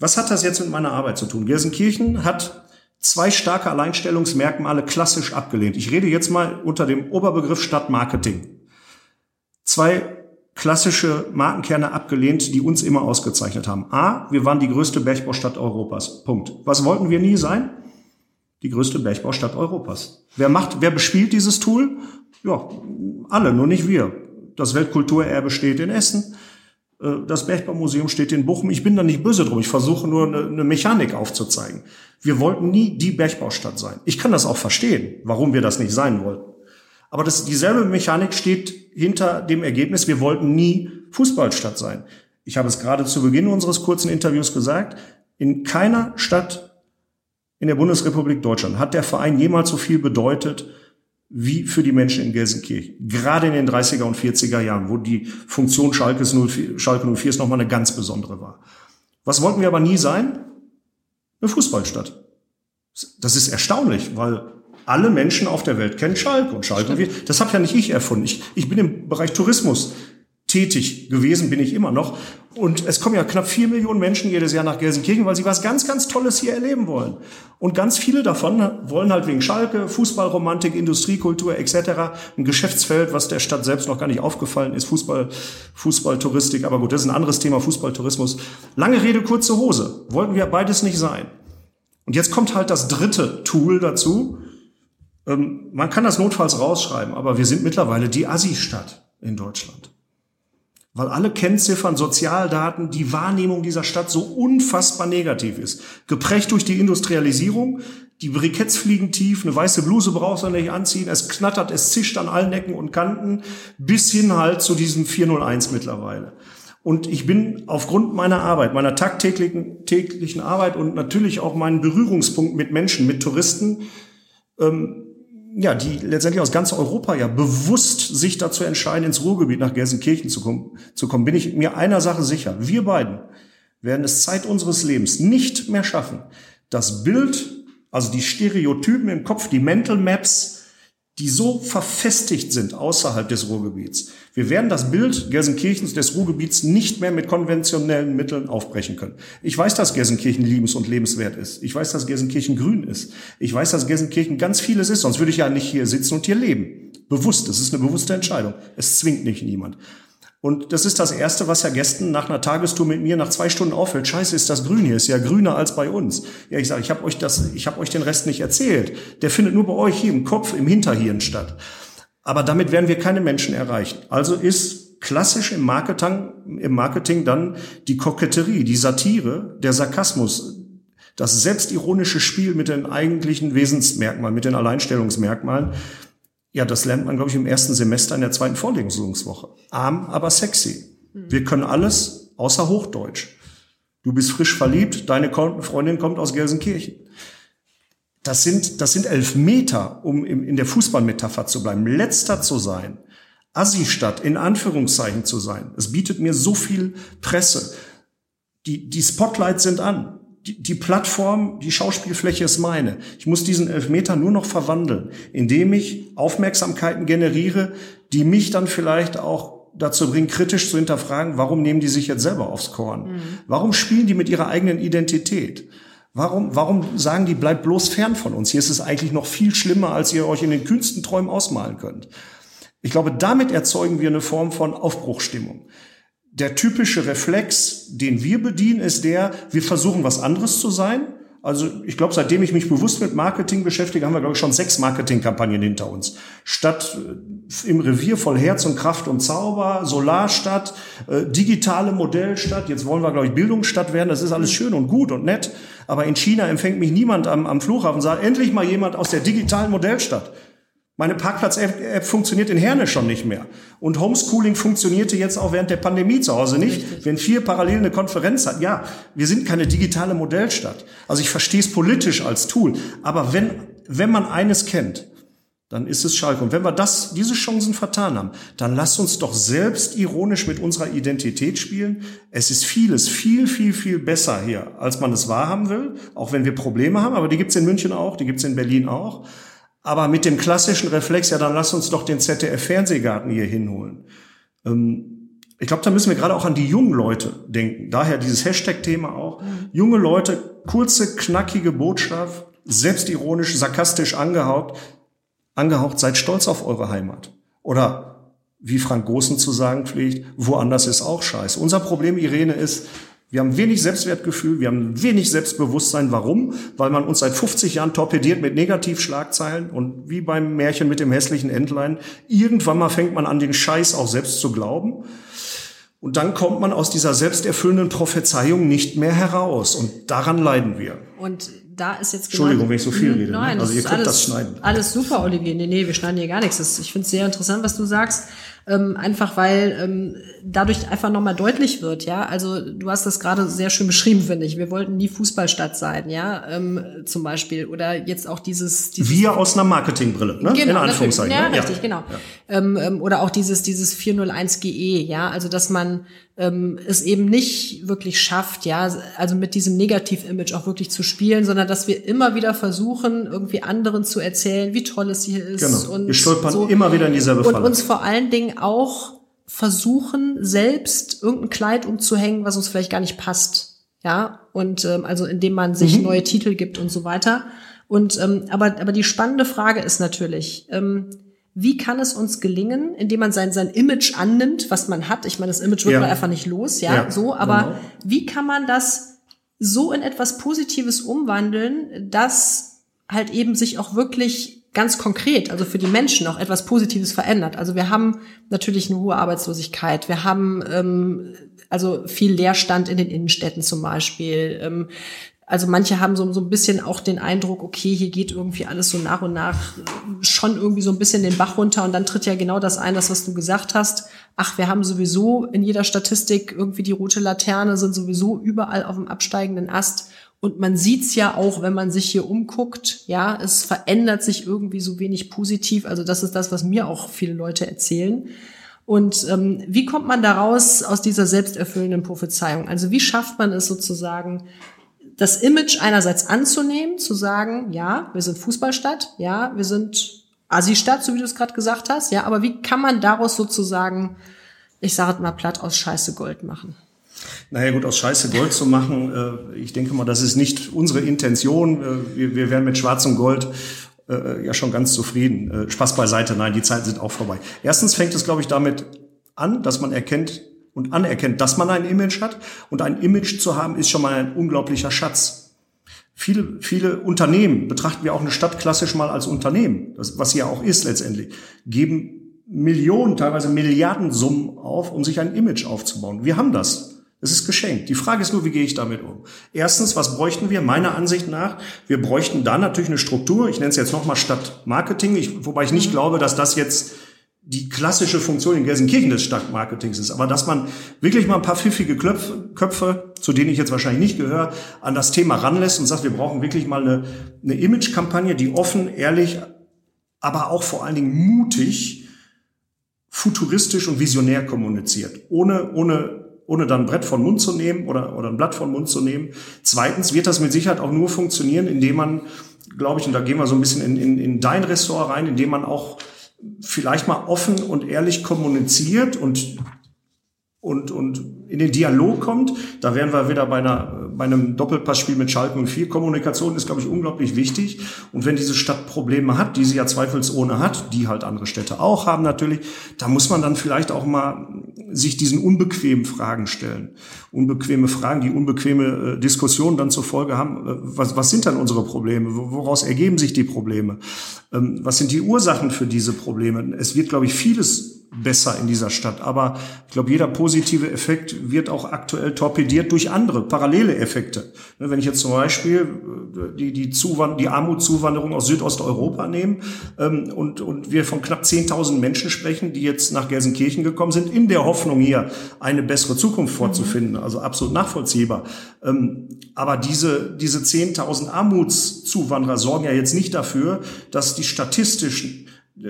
B: Was hat das jetzt mit meiner Arbeit zu tun? Gelsenkirchen hat zwei starke Alleinstellungsmerkmale klassisch abgelehnt. Ich rede jetzt mal unter dem Oberbegriff Stadtmarketing. Zwei klassische Markenkerne abgelehnt, die uns immer ausgezeichnet haben. A, wir waren die größte Bergbaustadt Europas. Punkt. Was wollten wir nie sein? Die größte Bergbaustadt Europas. Wer macht, wer bespielt dieses Tool? Ja, alle, nur nicht wir. Das Weltkulturerbe steht in Essen. Äh, das Bergbaumuseum steht in Bochum. Ich bin da nicht böse drum. Ich versuche nur eine, Mechanik aufzuzeigen. Wir wollten nie die Bergbaustadt sein. Ich kann das auch verstehen, warum wir das nicht sein wollten. Aber das, dieselbe Mechanik steht hinter dem Ergebnis, wir wollten nie Fußballstadt sein. Ich habe es gerade zu Beginn unseres kurzen Interviews gesagt. In keiner Stadt in der Bundesrepublik Deutschland hat der Verein jemals so viel bedeutet wie für die Menschen in Gelsenkirchen. Gerade in den 30er und 40er Jahren, wo die Funktion Schalkes 04, Schalke 04 nochmal eine ganz besondere war. Was wollten wir aber nie sein? Eine Fußballstadt. Das ist erstaunlich, weil alle Menschen auf der Welt kennen Schalke und Schalke. Stimmt. Das habe ja nicht ich erfunden. Ich, ich bin im Bereich Tourismus tätig gewesen, bin ich immer noch. Und es kommen ja knapp vier Millionen Menschen jedes Jahr nach Gelsenkirchen, weil sie was ganz, ganz Tolles hier erleben wollen. Und ganz viele davon wollen halt wegen Schalke, Fußballromantik, Industriekultur etc. ein Geschäftsfeld, was der Stadt selbst noch gar nicht aufgefallen ist, Fußball, Fußballtouristik. Aber gut, das ist ein anderes Thema, Fußballtourismus. Lange Rede, kurze Hose. Wollten wir beides nicht sein. Und jetzt kommt halt das dritte Tool dazu. Ähm, man kann das notfalls rausschreiben, aber wir sind mittlerweile die Assi-Stadt in Deutschland. Weil alle Kennziffern, Sozialdaten, die Wahrnehmung dieser Stadt so unfassbar negativ ist. Geprägt durch die Industrialisierung, die Briketts fliegen tief, eine weiße Bluse brauchst du nicht anziehen, es knattert, es zischt an allen Ecken und Kanten, bis hin halt zu diesem 401 mittlerweile. Und ich bin aufgrund meiner Arbeit, meiner tagtäglichen täglichen Arbeit und natürlich auch meinen Berührungspunkt mit Menschen, mit Touristen, ähm, ja, die letztendlich aus ganz Europa ja bewusst sich dazu entscheiden, ins Ruhrgebiet nach Gelsenkirchen zu kommen, zu kommen, bin ich mir einer Sache sicher. Wir beiden werden es Zeit unseres Lebens nicht mehr schaffen, das Bild, also die Stereotypen im Kopf, die Mental Maps die so verfestigt sind außerhalb des Ruhrgebiets. Wir werden das Bild Gelsenkirchens des Ruhrgebiets nicht mehr mit konventionellen Mitteln aufbrechen können. Ich weiß, dass Gelsenkirchen liebens- und lebenswert ist. Ich weiß, dass Gelsenkirchen grün ist. Ich weiß, dass Gelsenkirchen ganz vieles ist, sonst würde ich ja nicht hier sitzen und hier leben. Bewusst, es ist eine bewusste Entscheidung. Es zwingt nicht niemand. Und das ist das Erste, was ja gestern nach einer Tagestour mit mir nach zwei Stunden auffällt. Scheiße, ist das grün hier, ist ja grüner als bei uns. Ja, ich sage, ich habe euch das, ich habe euch den Rest nicht erzählt. Der findet nur bei euch hier im Kopf, im Hinterhirn statt. Aber damit werden wir keine Menschen erreichen. Also ist klassisch im Marketing, im Marketing dann die Koketterie, die Satire, der Sarkasmus, das selbstironische Spiel mit den eigentlichen Wesensmerkmalen, mit den Alleinstellungsmerkmalen, ja, das lernt man, glaube ich, im ersten Semester in der zweiten Vorlesungswoche. Arm, aber sexy. Mhm. Wir können alles außer Hochdeutsch. Du bist frisch verliebt, deine Freundin kommt aus Gelsenkirchen. Das sind, das sind elf Meter, um in der Fußballmetapher zu bleiben, letzter zu sein, Assi-Stadt in Anführungszeichen zu sein. Es bietet mir so viel Presse. Die, die Spotlights sind an die, die Plattform, die Schauspielfläche ist meine. Ich muss diesen Elfmeter nur noch verwandeln, indem ich Aufmerksamkeiten generiere, die mich dann vielleicht auch dazu bringen, kritisch zu hinterfragen, warum nehmen die sich jetzt selber aufs Korn? Mhm. Warum spielen die mit ihrer eigenen Identität? Warum, warum sagen die, bleibt bloß fern von uns? Hier ist es eigentlich noch viel schlimmer, als ihr euch in den kühnsten Träumen ausmalen könnt. Ich glaube, damit erzeugen wir eine Form von Aufbruchstimmung der typische Reflex, den wir bedienen, ist der, wir versuchen was anderes zu sein. Also ich glaube, seitdem ich mich bewusst mit Marketing beschäftige, haben wir, glaube ich, schon sechs Marketingkampagnen hinter uns. Stadt äh, im Revier voll Herz und Kraft und Zauber, Solarstadt, äh, digitale Modellstadt, jetzt wollen wir, glaube ich, Bildungsstadt werden, das ist alles schön und gut und nett. Aber in China empfängt mich niemand am, am Flughafen und sagt, endlich mal jemand aus der digitalen Modellstadt. Meine Parkplatz-App funktioniert in Herne schon nicht mehr. Und Homeschooling funktionierte jetzt auch während der Pandemie zu Hause nicht. Richtig. Wenn vier parallel eine Konferenz hat, ja, wir sind keine digitale Modellstadt. Also ich verstehe es politisch als Tool. Aber wenn, wenn man eines kennt, dann ist es Schalke. Und wenn wir das, diese Chancen vertan haben, dann lasst uns doch selbst ironisch mit unserer Identität spielen. Es ist vieles viel, viel, viel besser hier, als man es wahrhaben will. Auch wenn wir Probleme haben. Aber die gibt's in München auch, die gibt's in Berlin auch. Aber mit dem klassischen Reflex, ja, dann lass uns doch den ZDF-Fernsehgarten hier hinholen. Ähm, ich glaube, da müssen wir gerade auch an die jungen Leute denken. Daher dieses Hashtag-Thema auch. Mhm. Junge Leute, kurze, knackige Botschaft, selbstironisch, sarkastisch angehaucht. Angehaucht, seid stolz auf eure Heimat. Oder wie Frank Großen zu sagen pflegt, woanders ist auch scheiße. Unser Problem, Irene, ist, wir haben wenig Selbstwertgefühl, wir haben wenig Selbstbewusstsein. Warum? Weil man uns seit 50 Jahren torpediert mit Negativschlagzeilen und wie beim Märchen mit dem hässlichen Entlein. Irgendwann mal fängt man an, den Scheiß auch selbst zu glauben. Und dann kommt man aus dieser selbsterfüllenden Prophezeiung nicht mehr heraus. Und daran leiden wir.
A: Und da ist jetzt
B: genau Entschuldigung, wenn ich so viel rede.
A: Ne? Nein,
B: ne? also
A: ihr könnt alles, das schneiden. Alles super, Olivier. Nee, nee, wir schneiden hier gar nichts. Ich finde es sehr interessant, was du sagst ähm, einfach weil ähm, dadurch einfach nochmal deutlich wird, ja. Also du hast das gerade sehr schön beschrieben, finde ich. Wir wollten nie Fußballstadt sein, ja, ähm, zum Beispiel. Oder jetzt auch dieses, dieses
B: Wir aus einer Marketingbrille, ne?
A: Genau, In Anführungszeichen. Ja, ne? richtig, genau. Ja. Ähm, ähm, oder auch dieses, dieses 401 GE, ja, also dass man ähm, es eben nicht wirklich schafft, ja, also mit diesem Negativ-Image auch wirklich zu spielen, sondern dass wir immer wieder versuchen, irgendwie anderen zu erzählen, wie toll es hier ist.
B: Genau. Und wir stolpern so. immer wieder in dieselbe Falle.
A: Und uns vor allen Dingen auch versuchen, selbst irgendein Kleid umzuhängen, was uns vielleicht gar nicht passt. Ja, und ähm, also indem man sich mhm. neue Titel gibt und so weiter. Und ähm, aber aber die spannende Frage ist natürlich, ähm, wie kann es uns gelingen, indem man sein, sein Image annimmt, was man hat? Ich meine, das Image wird ja. man einfach nicht los, ja, ja so, aber genau. wie kann man das so in etwas Positives umwandeln, dass halt eben sich auch wirklich ganz konkret, also für die Menschen auch etwas Positives verändert. Also wir haben natürlich eine hohe Arbeitslosigkeit, wir haben ähm, also viel Leerstand in den Innenstädten zum Beispiel. Ähm, also manche haben so, so ein bisschen auch den Eindruck, okay, hier geht irgendwie alles so nach und nach schon irgendwie so ein bisschen den Bach runter und dann tritt ja genau das ein, das was du gesagt hast. Ach, wir haben sowieso in jeder Statistik irgendwie die rote Laterne, sind sowieso überall auf dem absteigenden Ast. Und man sieht's ja auch, wenn man sich hier umguckt, ja, es verändert sich irgendwie so wenig positiv. Also das ist das, was mir auch viele Leute erzählen. Und ähm, wie kommt man daraus aus dieser selbsterfüllenden Prophezeiung? Also wie schafft man es sozusagen, das Image einerseits anzunehmen, zu sagen, ja, wir sind Fußballstadt, ja, wir sind Assi-Stadt, so wie du es gerade gesagt hast, ja, aber wie kann man daraus sozusagen, ich sage mal platt, aus Scheiße Gold machen?
B: Naja gut, aus Scheiße Gold zu machen, äh, ich denke mal, das ist nicht unsere Intention. Äh, wir, wir wären mit schwarzem Gold äh, ja schon ganz zufrieden. Äh, Spaß beiseite, nein, die Zeiten sind auch vorbei. Erstens fängt es, glaube ich, damit an, dass man erkennt, und anerkennt, dass man ein Image hat. Und ein Image zu haben, ist schon mal ein unglaublicher Schatz. Viele, viele Unternehmen, betrachten wir auch eine Stadt klassisch mal als Unternehmen, das, was sie ja auch ist letztendlich, geben Millionen, teilweise Milliardensummen auf, um sich ein Image aufzubauen. Wir haben das. Es ist geschenkt. Die Frage ist nur, wie gehe ich damit um? Erstens, was bräuchten wir? Meiner Ansicht nach, wir bräuchten da natürlich eine Struktur. Ich nenne es jetzt nochmal Stadt Marketing, ich, wobei ich nicht mhm. glaube, dass das jetzt die klassische Funktion in Gelsenkirchen des Stadtmarketings ist. Aber dass man wirklich mal ein paar pfiffige Köpfe, Köpfe, zu denen ich jetzt wahrscheinlich nicht gehöre, an das Thema ranlässt und sagt, wir brauchen wirklich mal eine, eine Image-Kampagne, die offen, ehrlich, aber auch vor allen Dingen mutig, futuristisch und visionär kommuniziert. Ohne, ohne, ohne dann ein Brett von Mund zu nehmen oder, oder ein Blatt von Mund zu nehmen. Zweitens wird das mit Sicherheit auch nur funktionieren, indem man, glaube ich, und da gehen wir so ein bisschen in, in, in dein Ressort rein, indem man auch vielleicht mal offen und ehrlich kommuniziert und und, und in den Dialog kommt, da wären wir wieder bei, einer, bei einem Doppelpassspiel mit Schalke und 4. Kommunikation ist, glaube ich, unglaublich wichtig. Und wenn diese Stadt Probleme hat, die sie ja zweifelsohne hat, die halt andere Städte auch haben natürlich, da muss man dann vielleicht auch mal sich diesen unbequemen Fragen stellen. Unbequeme Fragen, die unbequeme äh, Diskussionen dann zur Folge haben. Äh, was, was sind dann unsere Probleme? Woraus ergeben sich die Probleme? Ähm, was sind die Ursachen für diese Probleme? Es wird, glaube ich, vieles besser in dieser Stadt. Aber ich glaube, jeder positive Effekt wird auch aktuell torpediert durch andere parallele Effekte. Ne, wenn ich jetzt zum Beispiel äh, die, die, Zuwand die Armutszuwanderung aus Südosteuropa nehme ähm, und, und wir von knapp 10.000 Menschen sprechen, die jetzt nach Gelsenkirchen gekommen sind, in der Hoffnung hier eine bessere Zukunft vorzufinden. Also absolut nachvollziehbar. Ähm, aber diese, diese 10.000 Armutszuwanderer sorgen ja jetzt nicht dafür, dass die statistischen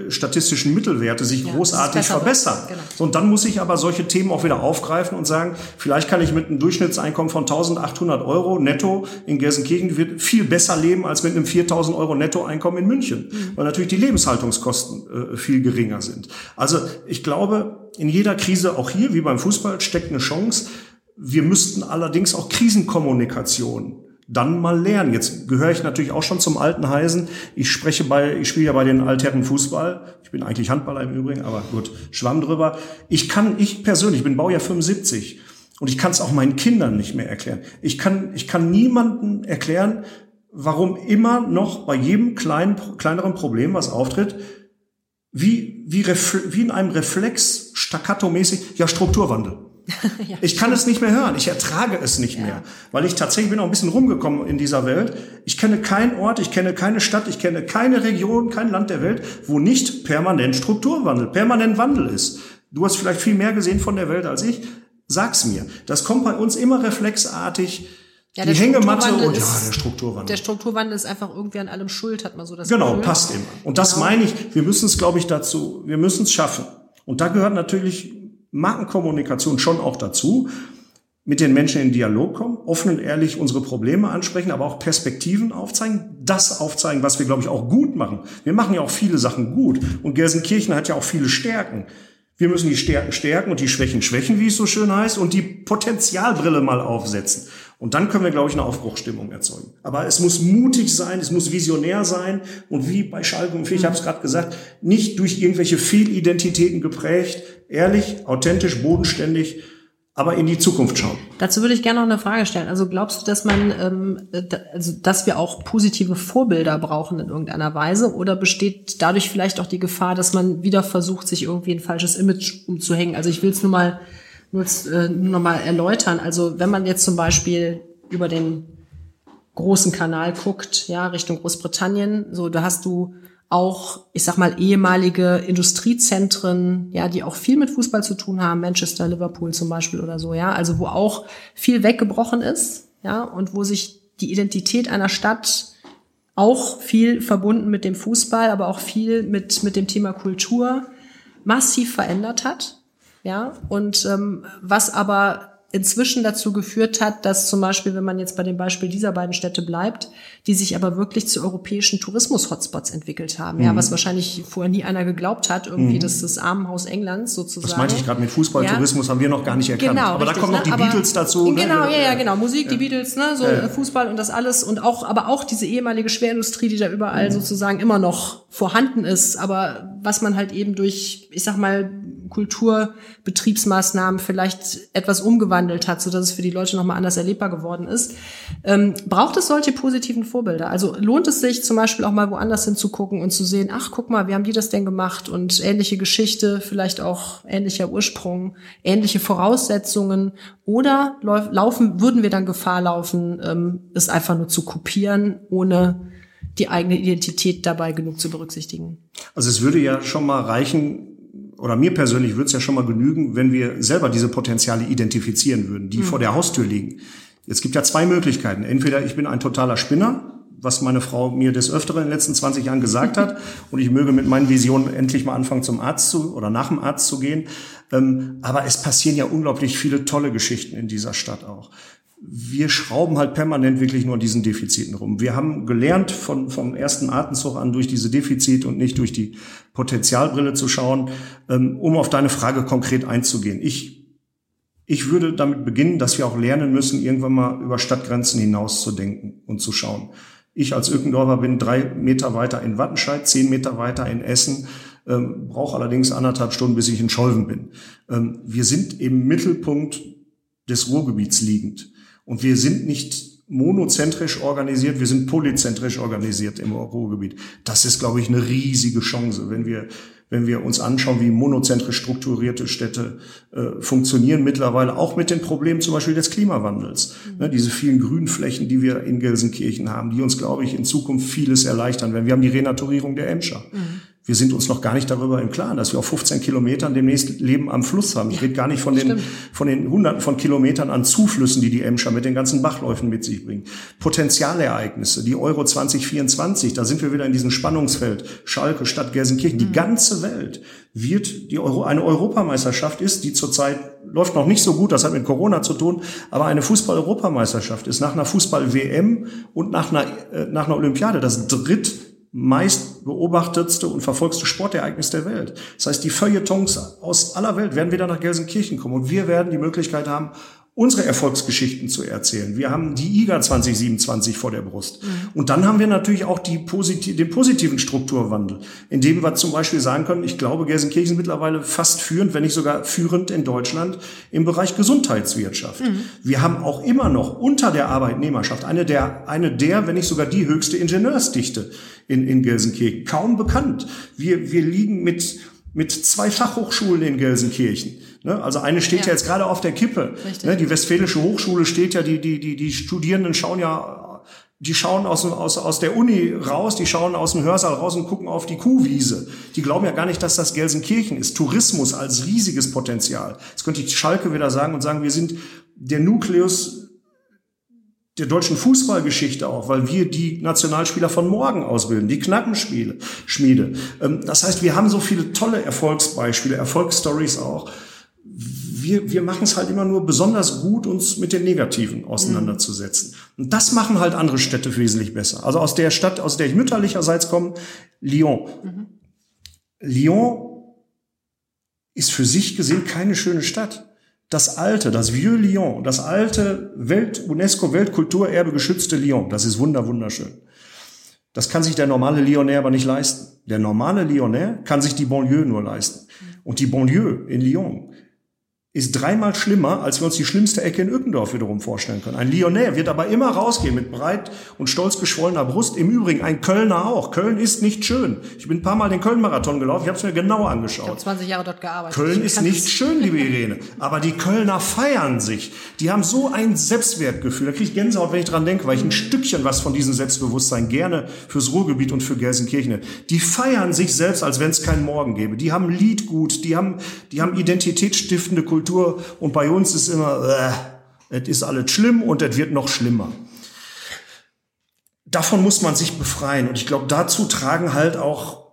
B: statistischen Mittelwerte sich ja, großartig verbessern. Genau. Und dann muss ich aber solche Themen auch wieder aufgreifen und sagen, vielleicht kann ich mit einem Durchschnittseinkommen von 1800 Euro netto in Gelsenkirchen viel besser leben als mit einem 4000 Euro Nettoeinkommen in München, mhm. weil natürlich die Lebenshaltungskosten äh, viel geringer sind. Also ich glaube, in jeder Krise, auch hier wie beim Fußball, steckt eine Chance. Wir müssten allerdings auch Krisenkommunikation dann mal lernen. Jetzt gehöre ich natürlich auch schon zum alten Heisen. Ich spreche bei, ich spiele ja bei den Altherren Fußball. Ich bin eigentlich Handballer im Übrigen, aber gut, schwamm drüber. Ich kann, ich persönlich bin Baujahr 75 und ich kann es auch meinen Kindern nicht mehr erklären. Ich kann, ich kann niemanden erklären, warum immer noch bei jedem kleinen, kleineren Problem, was auftritt, wie, wie, wie in einem Reflex staccato-mäßig, ja, Strukturwandel. ja, ich kann es nicht mehr hören. Ich ertrage es nicht ja. mehr, weil ich tatsächlich bin auch ein bisschen rumgekommen in dieser Welt. Ich kenne keinen Ort, ich kenne keine Stadt, ich kenne keine Region, kein Land der Welt, wo nicht permanent Strukturwandel, permanent Wandel ist. Du hast vielleicht viel mehr gesehen von der Welt als ich. Sag's mir. Das kommt bei uns immer reflexartig. Ja, die Hängematte und ja, der Strukturwandel.
A: Der Strukturwandel ist einfach irgendwie an allem schuld, hat man so das
B: Genau, Gefühl. passt immer. Und das genau. meine ich, wir müssen es, glaube ich, dazu, wir müssen es schaffen. Und da gehört natürlich Markenkommunikation schon auch dazu, mit den Menschen in Dialog kommen, offen und ehrlich unsere Probleme ansprechen, aber auch Perspektiven aufzeigen, das aufzeigen, was wir, glaube ich, auch gut machen. Wir machen ja auch viele Sachen gut und Gelsenkirchen hat ja auch viele Stärken. Wir müssen die Stärken stärken und die Schwächen schwächen, wie es so schön heißt, und die Potenzialbrille mal aufsetzen. Und dann können wir, glaube ich, eine Aufbruchstimmung erzeugen. Aber es muss mutig sein, es muss visionär sein und wie bei Schalke und Vier, ich habe es gerade gesagt, nicht durch irgendwelche Fehlidentitäten geprägt, ehrlich, authentisch, bodenständig, aber in die Zukunft schauen.
A: Dazu würde ich gerne noch eine Frage stellen. Also glaubst du, dass man, ähm, also dass wir auch positive Vorbilder brauchen in irgendeiner Weise, oder besteht dadurch vielleicht auch die Gefahr, dass man wieder versucht, sich irgendwie ein falsches Image umzuhängen? Also ich will es nur mal nur, äh, nur noch mal erläutern. Also wenn man jetzt zum Beispiel über den großen Kanal guckt, ja Richtung Großbritannien, so da hast du auch, ich sag mal, ehemalige Industriezentren, ja, die auch viel mit Fußball zu tun haben, Manchester, Liverpool zum Beispiel oder so, ja, also wo auch viel weggebrochen ist, ja, und wo sich die Identität einer Stadt auch viel verbunden mit dem Fußball, aber auch viel mit, mit dem Thema Kultur massiv verändert hat, ja, und ähm, was aber inzwischen dazu geführt hat, dass zum Beispiel, wenn man jetzt bei dem Beispiel dieser beiden Städte bleibt, die sich aber wirklich zu europäischen Tourismus-Hotspots entwickelt haben. Mhm. Ja, was wahrscheinlich vorher nie einer geglaubt hat, irgendwie mhm. das, das Armenhaus Englands sozusagen.
B: Das meinte ich gerade mit Fußballtourismus ja. haben wir noch gar nicht erkannt.
A: Genau,
B: aber
A: richtig,
B: da kommen noch die
A: ne?
B: Beatles dazu.
A: Ne? Genau, ne? ja, ja, genau. Musik, ja. die Beatles, ne, so ja. Fußball und das alles und auch, aber auch diese ehemalige Schwerindustrie, die da überall mhm. sozusagen immer noch vorhanden ist, aber was man halt eben durch, ich sag mal, Kulturbetriebsmaßnahmen vielleicht etwas umgewandelt hat, so es für die Leute nochmal anders erlebbar geworden ist. Ähm, braucht es solche positiven Vorbilder? Also lohnt es sich zum Beispiel auch mal woanders hinzugucken und zu sehen, ach guck mal, wie haben die das denn gemacht und ähnliche Geschichte, vielleicht auch ähnlicher Ursprung, ähnliche Voraussetzungen oder laufen, würden wir dann Gefahr laufen, ähm, es einfach nur zu kopieren, ohne die eigene Identität dabei genug zu berücksichtigen?
B: Also es würde ja schon mal reichen, oder mir persönlich würde es ja schon mal genügen, wenn wir selber diese Potenziale identifizieren würden, die mhm. vor der Haustür liegen. Es gibt ja zwei Möglichkeiten. Entweder ich bin ein totaler Spinner, was meine Frau mir des Öfteren in den letzten 20 Jahren gesagt hat, und ich möge mit meinen Visionen endlich mal anfangen, zum Arzt zu oder nach dem Arzt zu gehen. Ähm, aber es passieren ja unglaublich viele tolle Geschichten in dieser Stadt auch wir schrauben halt permanent wirklich nur an diesen Defiziten rum. Wir haben gelernt, von, vom ersten Atemzug an durch diese Defizite und nicht durch die Potenzialbrille zu schauen, ähm, um auf deine Frage konkret einzugehen. Ich, ich würde damit beginnen, dass wir auch lernen müssen, irgendwann mal über Stadtgrenzen hinaus zu denken und zu schauen. Ich als Ökendorfer bin drei Meter weiter in Wattenscheid, zehn Meter weiter in Essen, ähm, brauche allerdings anderthalb Stunden, bis ich in Scholven bin. Ähm, wir sind im Mittelpunkt des Ruhrgebiets liegend. Und wir sind nicht monozentrisch organisiert, wir sind polyzentrisch organisiert im Ruhrgebiet. Das ist, glaube ich, eine riesige Chance, wenn wir wenn wir uns anschauen, wie monozentrisch strukturierte Städte äh, funktionieren mittlerweile, auch mit den Problemen zum Beispiel des Klimawandels. Mhm. Ne, diese vielen Grünflächen, die wir in Gelsenkirchen haben, die uns, glaube ich, in Zukunft vieles erleichtern werden. Wir haben die Renaturierung der Emscher. Mhm wir sind uns noch gar nicht darüber im Klaren, dass wir auf 15 Kilometern demnächst Leben am Fluss haben. Ich rede gar nicht von den, von den Hunderten von Kilometern an Zuflüssen, die die Emscher mit den ganzen Bachläufen mit sich bringt. Potenzialereignisse, die Euro 2024, da sind wir wieder in diesem Spannungsfeld. Schalke, Stadt Gelsenkirchen, die mhm. ganze Welt wird die Euro, eine Europameisterschaft ist, die zurzeit läuft noch nicht so gut, das hat mit Corona zu tun, aber eine Fußball-Europameisterschaft ist nach einer Fußball-WM und nach einer, äh, nach einer Olympiade das dritt meist beobachtetste und verfolgste Sportereignis der Welt. Das heißt, die Feuilletons aus aller Welt werden wieder nach Gelsenkirchen kommen und wir werden die Möglichkeit haben, unsere Erfolgsgeschichten zu erzählen. Wir haben die IGA 2027 vor der Brust. Mhm. Und dann haben wir natürlich auch die posit den positiven Strukturwandel, indem wir zum Beispiel sagen können, ich glaube, Gelsenkirchen ist mittlerweile fast führend, wenn nicht sogar führend in Deutschland im Bereich Gesundheitswirtschaft. Mhm. Wir haben auch immer noch unter der Arbeitnehmerschaft eine der, eine der, wenn nicht sogar die höchste Ingenieursdichte in, in Gelsenkirchen. Kaum bekannt. Wir, wir liegen mit, mit zwei Fachhochschulen in Gelsenkirchen. Ne? Also eine steht ja. ja jetzt gerade auf der Kippe. Ne? Die Westfälische Hochschule steht ja, die, die, die, die Studierenden schauen ja, die schauen aus, aus, aus der Uni raus, die schauen aus dem Hörsaal raus und gucken auf die Kuhwiese. Die glauben ja gar nicht, dass das Gelsenkirchen ist. Tourismus als riesiges Potenzial. Jetzt könnte ich Schalke wieder sagen und sagen, wir sind der Nukleus der deutschen Fußballgeschichte auch, weil wir die Nationalspieler von morgen ausbilden, die Knappenspiele, Schmiede. Ähm, das heißt, wir haben so viele tolle Erfolgsbeispiele, Erfolgsstories auch wir, wir machen es halt immer nur besonders gut, uns mit den Negativen auseinanderzusetzen. Und das machen halt andere Städte wesentlich besser. Also aus der Stadt, aus der ich mütterlicherseits komme, Lyon. Mhm. Lyon ist für sich gesehen keine schöne Stadt. Das alte, das Vieux Lyon, das alte Welt, UNESCO-Weltkulturerbe geschützte Lyon, das ist wunder, wunderschön. Das kann sich der normale Lyonnais aber nicht leisten. Der normale Lyonnais kann sich die Banlieue nur leisten. Und die Banlieue in Lyon ist dreimal schlimmer, als wir uns die schlimmste Ecke in Ückendorf wiederum vorstellen können. Ein Lyonnais wird aber immer rausgehen mit breit und stolz geschwollener Brust. Im Übrigen ein Kölner auch. Köln ist nicht schön. Ich bin ein paar Mal den Köln-Marathon gelaufen. Ich habe es mir genau angeschaut. Ich
A: habe 20 Jahre dort gearbeitet.
B: Köln ist nicht schön, liebe Irene. Aber die Kölner feiern sich. Die haben so ein Selbstwertgefühl. Da kriege ich Gänsehaut, wenn ich dran denke, weil ich ein Stückchen was von diesem Selbstbewusstsein gerne fürs Ruhrgebiet und für Gelsenkirchen. Die feiern sich selbst, als wenn es keinen Morgen gäbe. Die haben Liedgut, die haben, die haben identitätsstiftende Kultur. Kultur und bei uns ist immer, äh, es ist alles schlimm und es wird noch schlimmer. Davon muss man sich befreien und ich glaube, dazu tragen halt auch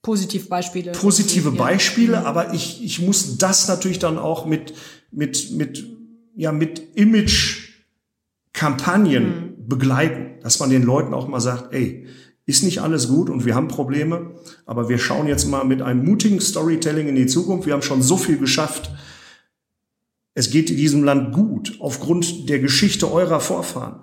A: Positivbeispiele.
B: Positive Beispiele, ja. aber ich, ich muss das natürlich dann auch mit, mit, mit, ja, mit Image-Kampagnen mhm. begleiten, dass man den Leuten auch mal sagt, ey, ist nicht alles gut und wir haben Probleme, aber wir schauen jetzt mal mit einem mutigen Storytelling in die Zukunft. Wir haben schon so viel geschafft. Es geht in diesem Land gut aufgrund der Geschichte eurer Vorfahren.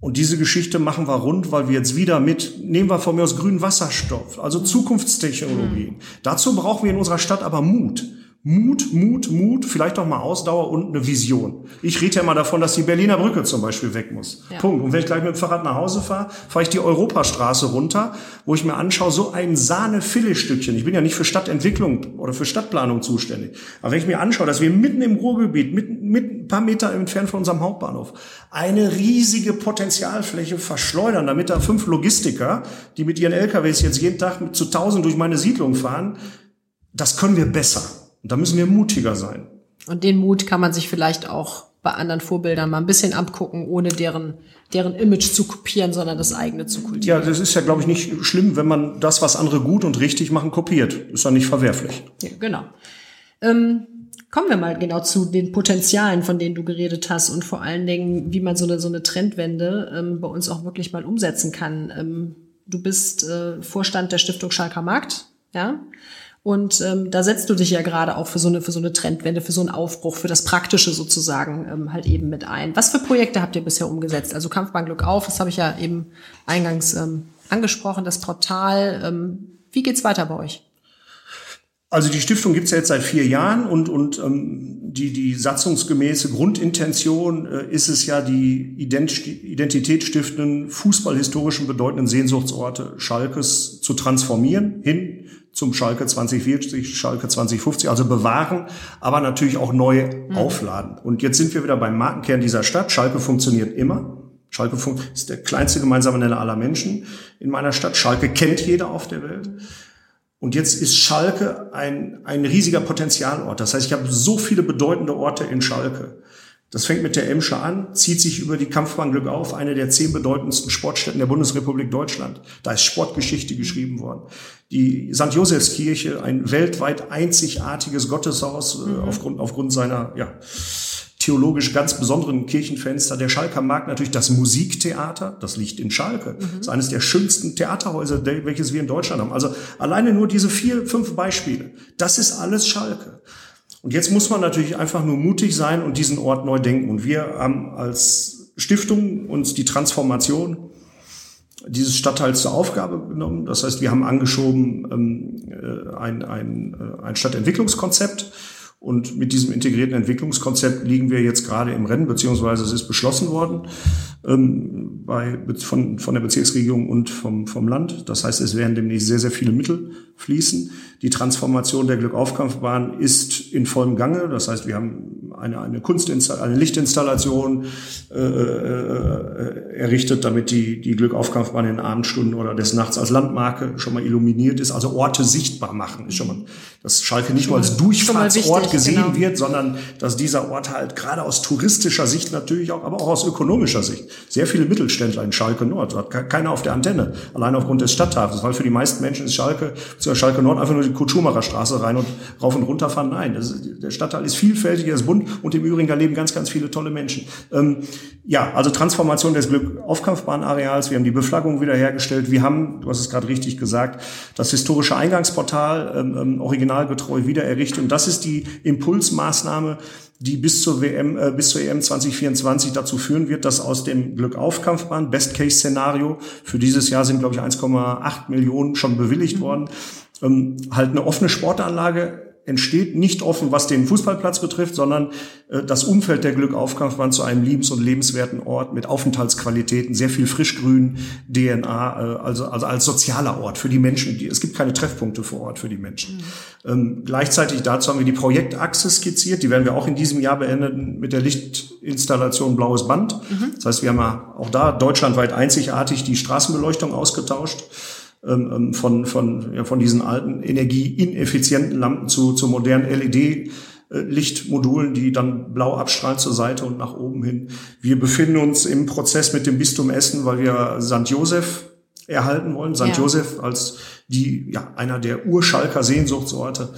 B: Und diese Geschichte machen wir rund, weil wir jetzt wieder mit, nehmen wir von mir aus grünen Wasserstoff, also Zukunftstechnologien. Mhm. Dazu brauchen wir in unserer Stadt aber Mut. Mut, Mut, Mut, vielleicht auch mal Ausdauer und eine Vision. Ich rede ja mal davon, dass die Berliner Brücke zum Beispiel weg muss. Ja. Punkt. Und wenn ich gleich mit dem Fahrrad nach Hause fahre, fahre ich die Europastraße runter, wo ich mir anschaue, so ein Sahne-Filetstückchen. Ich bin ja nicht für Stadtentwicklung oder für Stadtplanung zuständig. Aber wenn ich mir anschaue, dass wir mitten im Ruhrgebiet, mit, mit ein paar Meter entfernt von unserem Hauptbahnhof, eine riesige Potenzialfläche verschleudern, damit da fünf Logistiker, die mit ihren LKWs jetzt jeden Tag zu tausend durch meine Siedlung fahren, das können wir besser. Und da müssen wir mutiger sein.
A: Und den Mut kann man sich vielleicht auch bei anderen Vorbildern mal ein bisschen abgucken, ohne deren, deren Image zu kopieren, sondern das eigene zu kultivieren.
B: Ja, das ist ja, glaube ich, nicht schlimm, wenn man das, was andere gut und richtig machen, kopiert. Ist ja nicht verwerflich.
A: Ja, genau. Ähm, kommen wir mal genau zu den Potenzialen, von denen du geredet hast und vor allen Dingen, wie man so eine, so eine Trendwende ähm, bei uns auch wirklich mal umsetzen kann. Ähm, du bist äh, Vorstand der Stiftung Schalker Markt, ja? Und ähm, da setzt du dich ja gerade auch für so eine für so eine Trendwende, für so einen Aufbruch, für das Praktische sozusagen ähm, halt eben mit ein. Was für Projekte habt ihr bisher umgesetzt? Also Kampfbahn Glück auf, das habe ich ja eben eingangs ähm, angesprochen, das Portal. Ähm, wie geht's weiter bei euch?
B: Also die Stiftung gibt's ja jetzt seit vier Jahren und, und ähm, die, die satzungsgemäße Grundintention äh, ist es ja, die Ident identitätsstiftenden, fußballhistorischen bedeutenden Sehnsuchtsorte Schalkes zu transformieren hin zum Schalke 2040, Schalke 2050, also bewahren, aber natürlich auch neu mhm. aufladen. Und jetzt sind wir wieder beim Markenkern dieser Stadt. Schalke funktioniert immer. Schalke ist der kleinste gemeinsame Nenner aller Menschen in meiner Stadt. Schalke kennt jeder auf der Welt. Und jetzt ist Schalke ein, ein riesiger Potenzialort. Das heißt, ich habe so viele bedeutende Orte in Schalke. Das fängt mit der Emscher an, zieht sich über die Kampfbahn Glück auf, eine der zehn bedeutendsten Sportstätten der Bundesrepublik Deutschland. Da ist Sportgeschichte geschrieben worden. Die St. Josefskirche, ein weltweit einzigartiges Gotteshaus äh, mhm. aufgrund, aufgrund seiner ja, theologisch ganz besonderen Kirchenfenster. Der Schalker Markt natürlich das Musiktheater, das liegt in Schalke. Mhm. Das ist eines der schönsten Theaterhäuser, welches wir in Deutschland haben. Also alleine nur diese vier, fünf Beispiele. Das ist alles Schalke. Und jetzt muss man natürlich einfach nur mutig sein und diesen Ort neu denken. Und wir haben als Stiftung uns die Transformation dieses Stadtteils zur Aufgabe genommen. Das heißt, wir haben angeschoben ähm, äh, ein, ein, äh, ein Stadtentwicklungskonzept und mit diesem integrierten Entwicklungskonzept liegen wir jetzt gerade im Rennen, beziehungsweise es ist beschlossen worden ähm, bei, von, von der Bezirksregierung und vom, vom Land. Das heißt, es werden demnächst sehr, sehr viele Mittel fließen. Die Transformation der Glückaufkampfbahn ist in vollem Gange. Das heißt, wir haben eine, eine Kunstinstallation, eine Lichtinstallation äh, äh, errichtet, damit die, die Glückaufkampfbahn in Abendstunden oder des Nachts als Landmarke schon mal illuminiert ist. Also Orte sichtbar machen ist schon mal, dass Schalke nicht nur als Durchfahrtsort gesehen genau. wird, sondern dass dieser Ort halt gerade aus touristischer Sicht natürlich auch, aber auch aus ökonomischer Sicht sehr viele Mittelständler in Schalke Nord. Hat keiner auf der Antenne, allein aufgrund des Stadthafens, weil für die meisten Menschen ist Schalke, Schalke Nord einfach nur die Kurt-Schumacher Straße rein und rauf und runter fahren. Nein, ist, der Stadtteil ist vielfältig, er ist bunt und im Übrigen da leben ganz, ganz viele tolle Menschen. Ähm, ja, also Transformation des Glück-Aufkampfbahnareals. Wir haben die Beflaggung wiederhergestellt. Wir haben, du hast es gerade richtig gesagt, das historische Eingangsportal ähm, ähm originalgetreu wiedererrichtet. Und das ist die Impulsmaßnahme, die bis zur WM, äh, bis zur EM 2024 dazu führen wird, dass aus dem Glückaufkampfbahn, Best-Case-Szenario, für dieses Jahr sind, glaube ich, 1,8 Millionen schon bewilligt mhm. worden, ähm, halt eine offene Sportanlage entsteht nicht offen, was den Fußballplatz betrifft, sondern äh, das Umfeld der Glückaufkampfbahn zu einem liebens- und lebenswerten Ort mit Aufenthaltsqualitäten, sehr viel Frischgrün, DNA, äh, also, also als sozialer Ort für die Menschen. Die, es gibt keine Treffpunkte vor Ort für die Menschen. Mhm. Ähm, gleichzeitig dazu haben wir die Projektachse skizziert, die werden wir auch in diesem Jahr beenden mit der Lichtinstallation Blaues Band. Mhm. Das heißt, wir haben ja auch da deutschlandweit einzigartig die Straßenbeleuchtung ausgetauscht. Ähm, ähm, von, von, ja, von diesen alten energieineffizienten Lampen zu, zu modernen LED. Lichtmodulen, die dann blau abstrahlen zur Seite und nach oben hin. Wir befinden uns im Prozess mit dem Bistum Essen, weil wir St. Josef erhalten wollen. St. Ja. Josef als die, ja, einer der Urschalker Sehnsuchtsorte.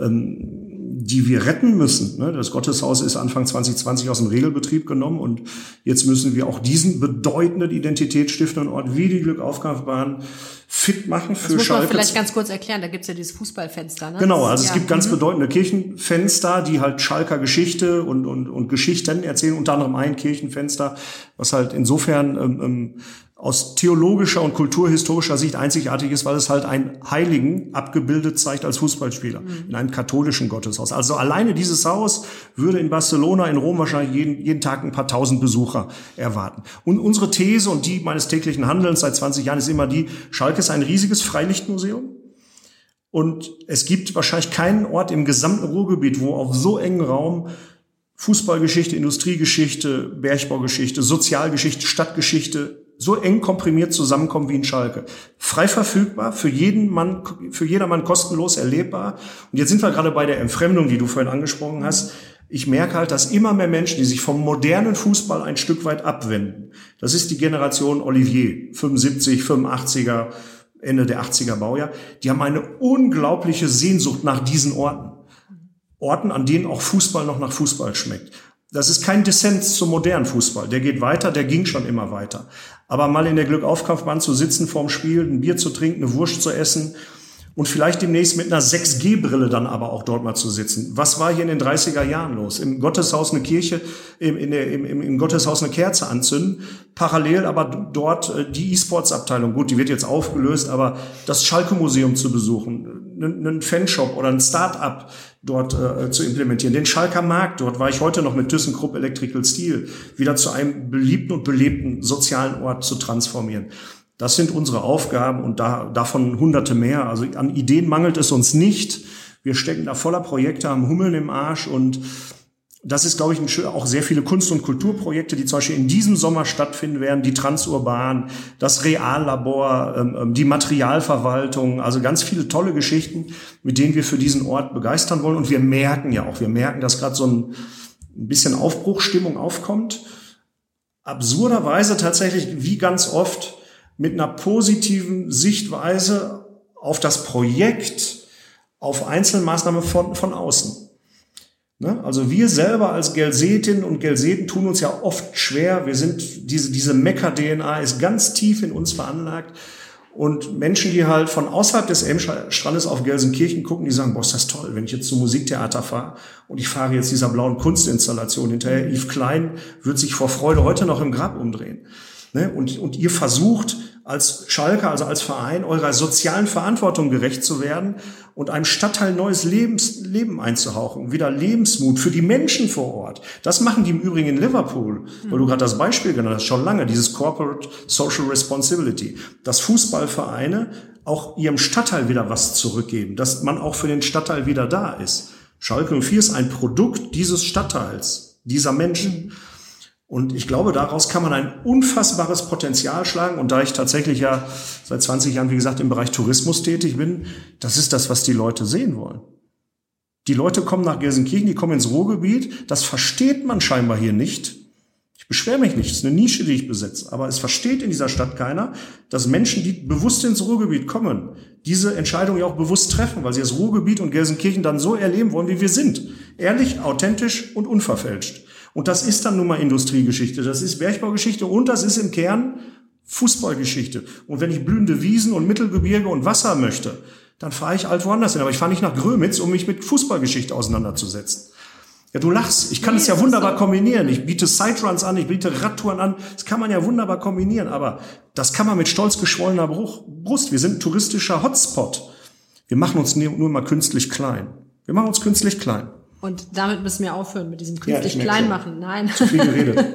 B: Ähm, die wir retten müssen. Ne? Das Gotteshaus ist Anfang 2020 aus dem Regelbetrieb genommen und jetzt müssen wir auch diesen bedeutenden identitätsstiftenden Ort wie die Glückaufkampfbahn fit machen für
A: das muss
B: Schalke.
A: Man vielleicht ganz kurz erklären, da gibt's ja dieses Fußballfenster. Ne?
B: Genau, also
A: ja.
B: es gibt ganz
A: mhm.
B: bedeutende Kirchenfenster, die halt Schalker Geschichte und, und, und Geschichten erzählen, unter anderem ein Kirchenfenster, was halt insofern ähm, ähm aus theologischer und kulturhistorischer Sicht einzigartig ist, weil es halt einen Heiligen abgebildet zeigt als Fußballspieler mhm. in einem katholischen Gotteshaus. Also alleine dieses Haus würde in Barcelona, in Rom wahrscheinlich jeden, jeden Tag ein paar tausend Besucher erwarten. Und unsere These und die meines täglichen Handelns seit 20 Jahren ist immer die, Schalke ist ein riesiges Freilichtmuseum. Und es gibt wahrscheinlich keinen Ort im gesamten Ruhrgebiet, wo auf so engen Raum Fußballgeschichte, Industriegeschichte, Bergbaugeschichte, Sozialgeschichte, Stadtgeschichte so eng komprimiert zusammenkommen wie in Schalke. Frei verfügbar, für jeden Mann, für jedermann kostenlos erlebbar. Und jetzt sind wir gerade bei der Entfremdung, die du vorhin angesprochen hast. Ich merke halt, dass immer mehr Menschen, die sich vom modernen Fußball ein Stück weit abwenden. Das ist die Generation Olivier, 75, 85er, Ende der 80er Baujahr. Die haben eine unglaubliche Sehnsucht nach diesen Orten. Orten, an denen auch Fußball noch nach Fußball schmeckt. Das ist kein Dissens zum modernen Fußball. Der geht weiter, der ging schon immer weiter. Aber mal in der Glückaufkampfbahn zu sitzen vorm Spiel, ein Bier zu trinken, eine Wurst zu essen und vielleicht demnächst mit einer 6G-Brille dann aber auch dort mal zu sitzen. Was war hier in den 30er Jahren los? Im Gotteshaus eine Kirche, im, der, im, im Gotteshaus eine Kerze anzünden, parallel aber dort äh, die E-Sports-Abteilung, gut, die wird jetzt aufgelöst, aber das Schalke-Museum zu besuchen, einen Fanshop oder ein Start-up dort äh, zu implementieren. Den Schalker Markt, dort war ich heute noch mit ThyssenKrupp Electrical Steel, wieder zu einem beliebten und belebten sozialen Ort zu transformieren. Das sind unsere Aufgaben und da, davon hunderte mehr. Also an Ideen mangelt es uns nicht. Wir stecken da voller Projekte, haben Hummeln im Arsch und das ist, glaube ich, auch sehr viele Kunst- und Kulturprojekte, die zum Beispiel in diesem Sommer stattfinden werden. Die Transurban, das Reallabor, ähm, ähm, die Materialverwaltung, also ganz viele tolle Geschichten, mit denen wir für diesen Ort begeistern wollen. Und wir merken ja auch, wir merken, dass gerade so ein bisschen Aufbruchstimmung aufkommt. Absurderweise tatsächlich, wie ganz oft, mit einer positiven Sichtweise auf das Projekt, auf Einzelmaßnahmen von, von außen. Ne? Also wir selber als Gelsetinnen und Gelseten tun uns ja oft schwer. Wir sind, diese, diese Mecker-DNA ist ganz tief in uns veranlagt. Und Menschen, die halt von außerhalb des Elmstrandes auf Gelsenkirchen gucken, die sagen, boah, ist das toll, wenn ich jetzt zum Musiktheater fahre und ich fahre jetzt dieser blauen Kunstinstallation hinterher. Yves Klein wird sich vor Freude heute noch im Grab umdrehen. Ne? Und, und ihr versucht als Schalke, also als Verein, eurer sozialen Verantwortung gerecht zu werden und einem Stadtteil neues Lebens, Leben einzuhauchen, wieder Lebensmut für die Menschen vor Ort. Das machen die im Übrigen in Liverpool, weil du gerade das Beispiel genannt hast, schon lange, dieses Corporate Social Responsibility, dass Fußballvereine auch ihrem Stadtteil wieder was zurückgeben, dass man auch für den Stadtteil wieder da ist. Schalke 04 ist ein Produkt dieses Stadtteils, dieser Menschen. Und ich glaube, daraus kann man ein unfassbares Potenzial schlagen. Und da ich tatsächlich ja seit 20 Jahren, wie gesagt, im Bereich Tourismus tätig bin, das ist das, was die Leute sehen wollen. Die Leute kommen nach Gelsenkirchen, die kommen ins Ruhrgebiet. Das versteht man scheinbar hier nicht. Ich beschwere mich nicht, es ist eine Nische, die ich besetze. Aber es versteht in dieser Stadt keiner, dass Menschen, die bewusst ins Ruhrgebiet kommen, diese Entscheidung ja auch bewusst treffen, weil sie das Ruhrgebiet und Gelsenkirchen dann so erleben wollen, wie wir sind. Ehrlich, authentisch und unverfälscht. Und das ist dann nun mal Industriegeschichte, das ist Bergbaugeschichte und das ist im Kern Fußballgeschichte. Und wenn ich blühende Wiesen und Mittelgebirge und Wasser möchte, dann fahre ich halt woanders hin. Aber ich fahre nicht nach Grömitz, um mich mit Fußballgeschichte auseinanderzusetzen. Ja, du lachst. Ich kann es ja wunderbar kombinieren. Ich biete Sideruns an, ich biete Radtouren an. Das kann man ja wunderbar kombinieren. Aber das kann man mit stolz geschwollener Brust. Wir sind ein touristischer Hotspot. Wir machen uns nur mal künstlich klein. Wir machen uns künstlich klein.
A: Und damit müssen wir aufhören mit diesem künstlich
B: Ja,
A: klein machen. Nein.
B: Zu viel geredet.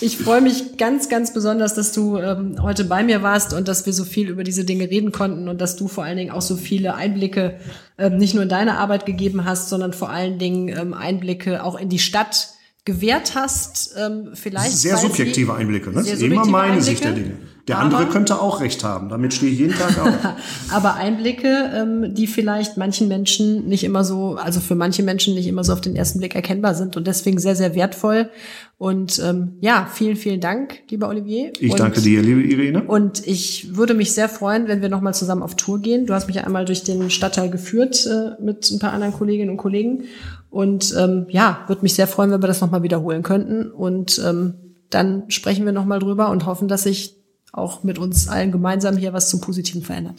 A: Ich freue mich ganz, ganz besonders, dass du ähm, heute bei mir warst und dass wir so viel über diese Dinge reden konnten und dass du vor allen Dingen auch so viele Einblicke ähm, nicht nur in deine Arbeit gegeben hast, sondern vor allen Dingen ähm, Einblicke auch in die Stadt gewährt hast. Ähm, vielleicht
B: Sehr subjektive Einblicke. Ne?
A: Sehr
B: Das ist immer
A: subjektive
B: meine Sicht der
A: Einblicke.
B: Dinge. Der andere
A: Aber-
B: könnte auch recht haben. Damit stehe ich jeden Tag auf.
A: aber Einblicke, ähm, die vielleicht manchen Menschen nicht immer so, also für manche Menschen nicht immer so auf den ersten Blick erkennbar sind und deswegen sehr, sehr wertvoll. Und ähm, ja, vielen, vielen Dank, lieber Olivier.
B: Ich
A: und,
B: danke dir, liebe Irene.
A: Und ich würde mich sehr freuen, wenn wir nochmal zusammen auf Tour gehen. Du hast mich ja einmal durch den Stadtteil geführt äh, mit ein paar anderen Kolleginnen und Kollegen. Und ähm, ja, würde mich sehr freuen, wenn wir das nochmal wiederholen könnten. Und ähm, dann sprechen wir nochmal drüber und hoffen, dass sich auch mit uns allen gemeinsam hier was zum Positiven verändert.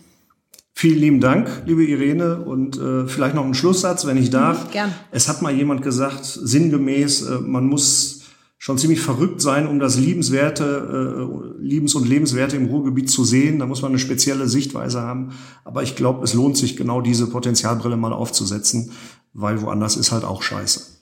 B: Vielen lieben Dank, liebe Irene. Und äh, vielleicht noch ein Schlusssatz, wenn ich darf.
A: gern.
B: Es hat mal jemand gesagt, sinngemäß, äh, man muss schon ziemlich verrückt sein, um das Liebenswerte, äh, Liebens- und Lebenswerte im Ruhrgebiet zu sehen. Da muss man eine spezielle Sichtweise haben. Aber ich glaube, es lohnt sich genau diese Potenzialbrille mal aufzusetzen, weil woanders ist halt auch scheiße.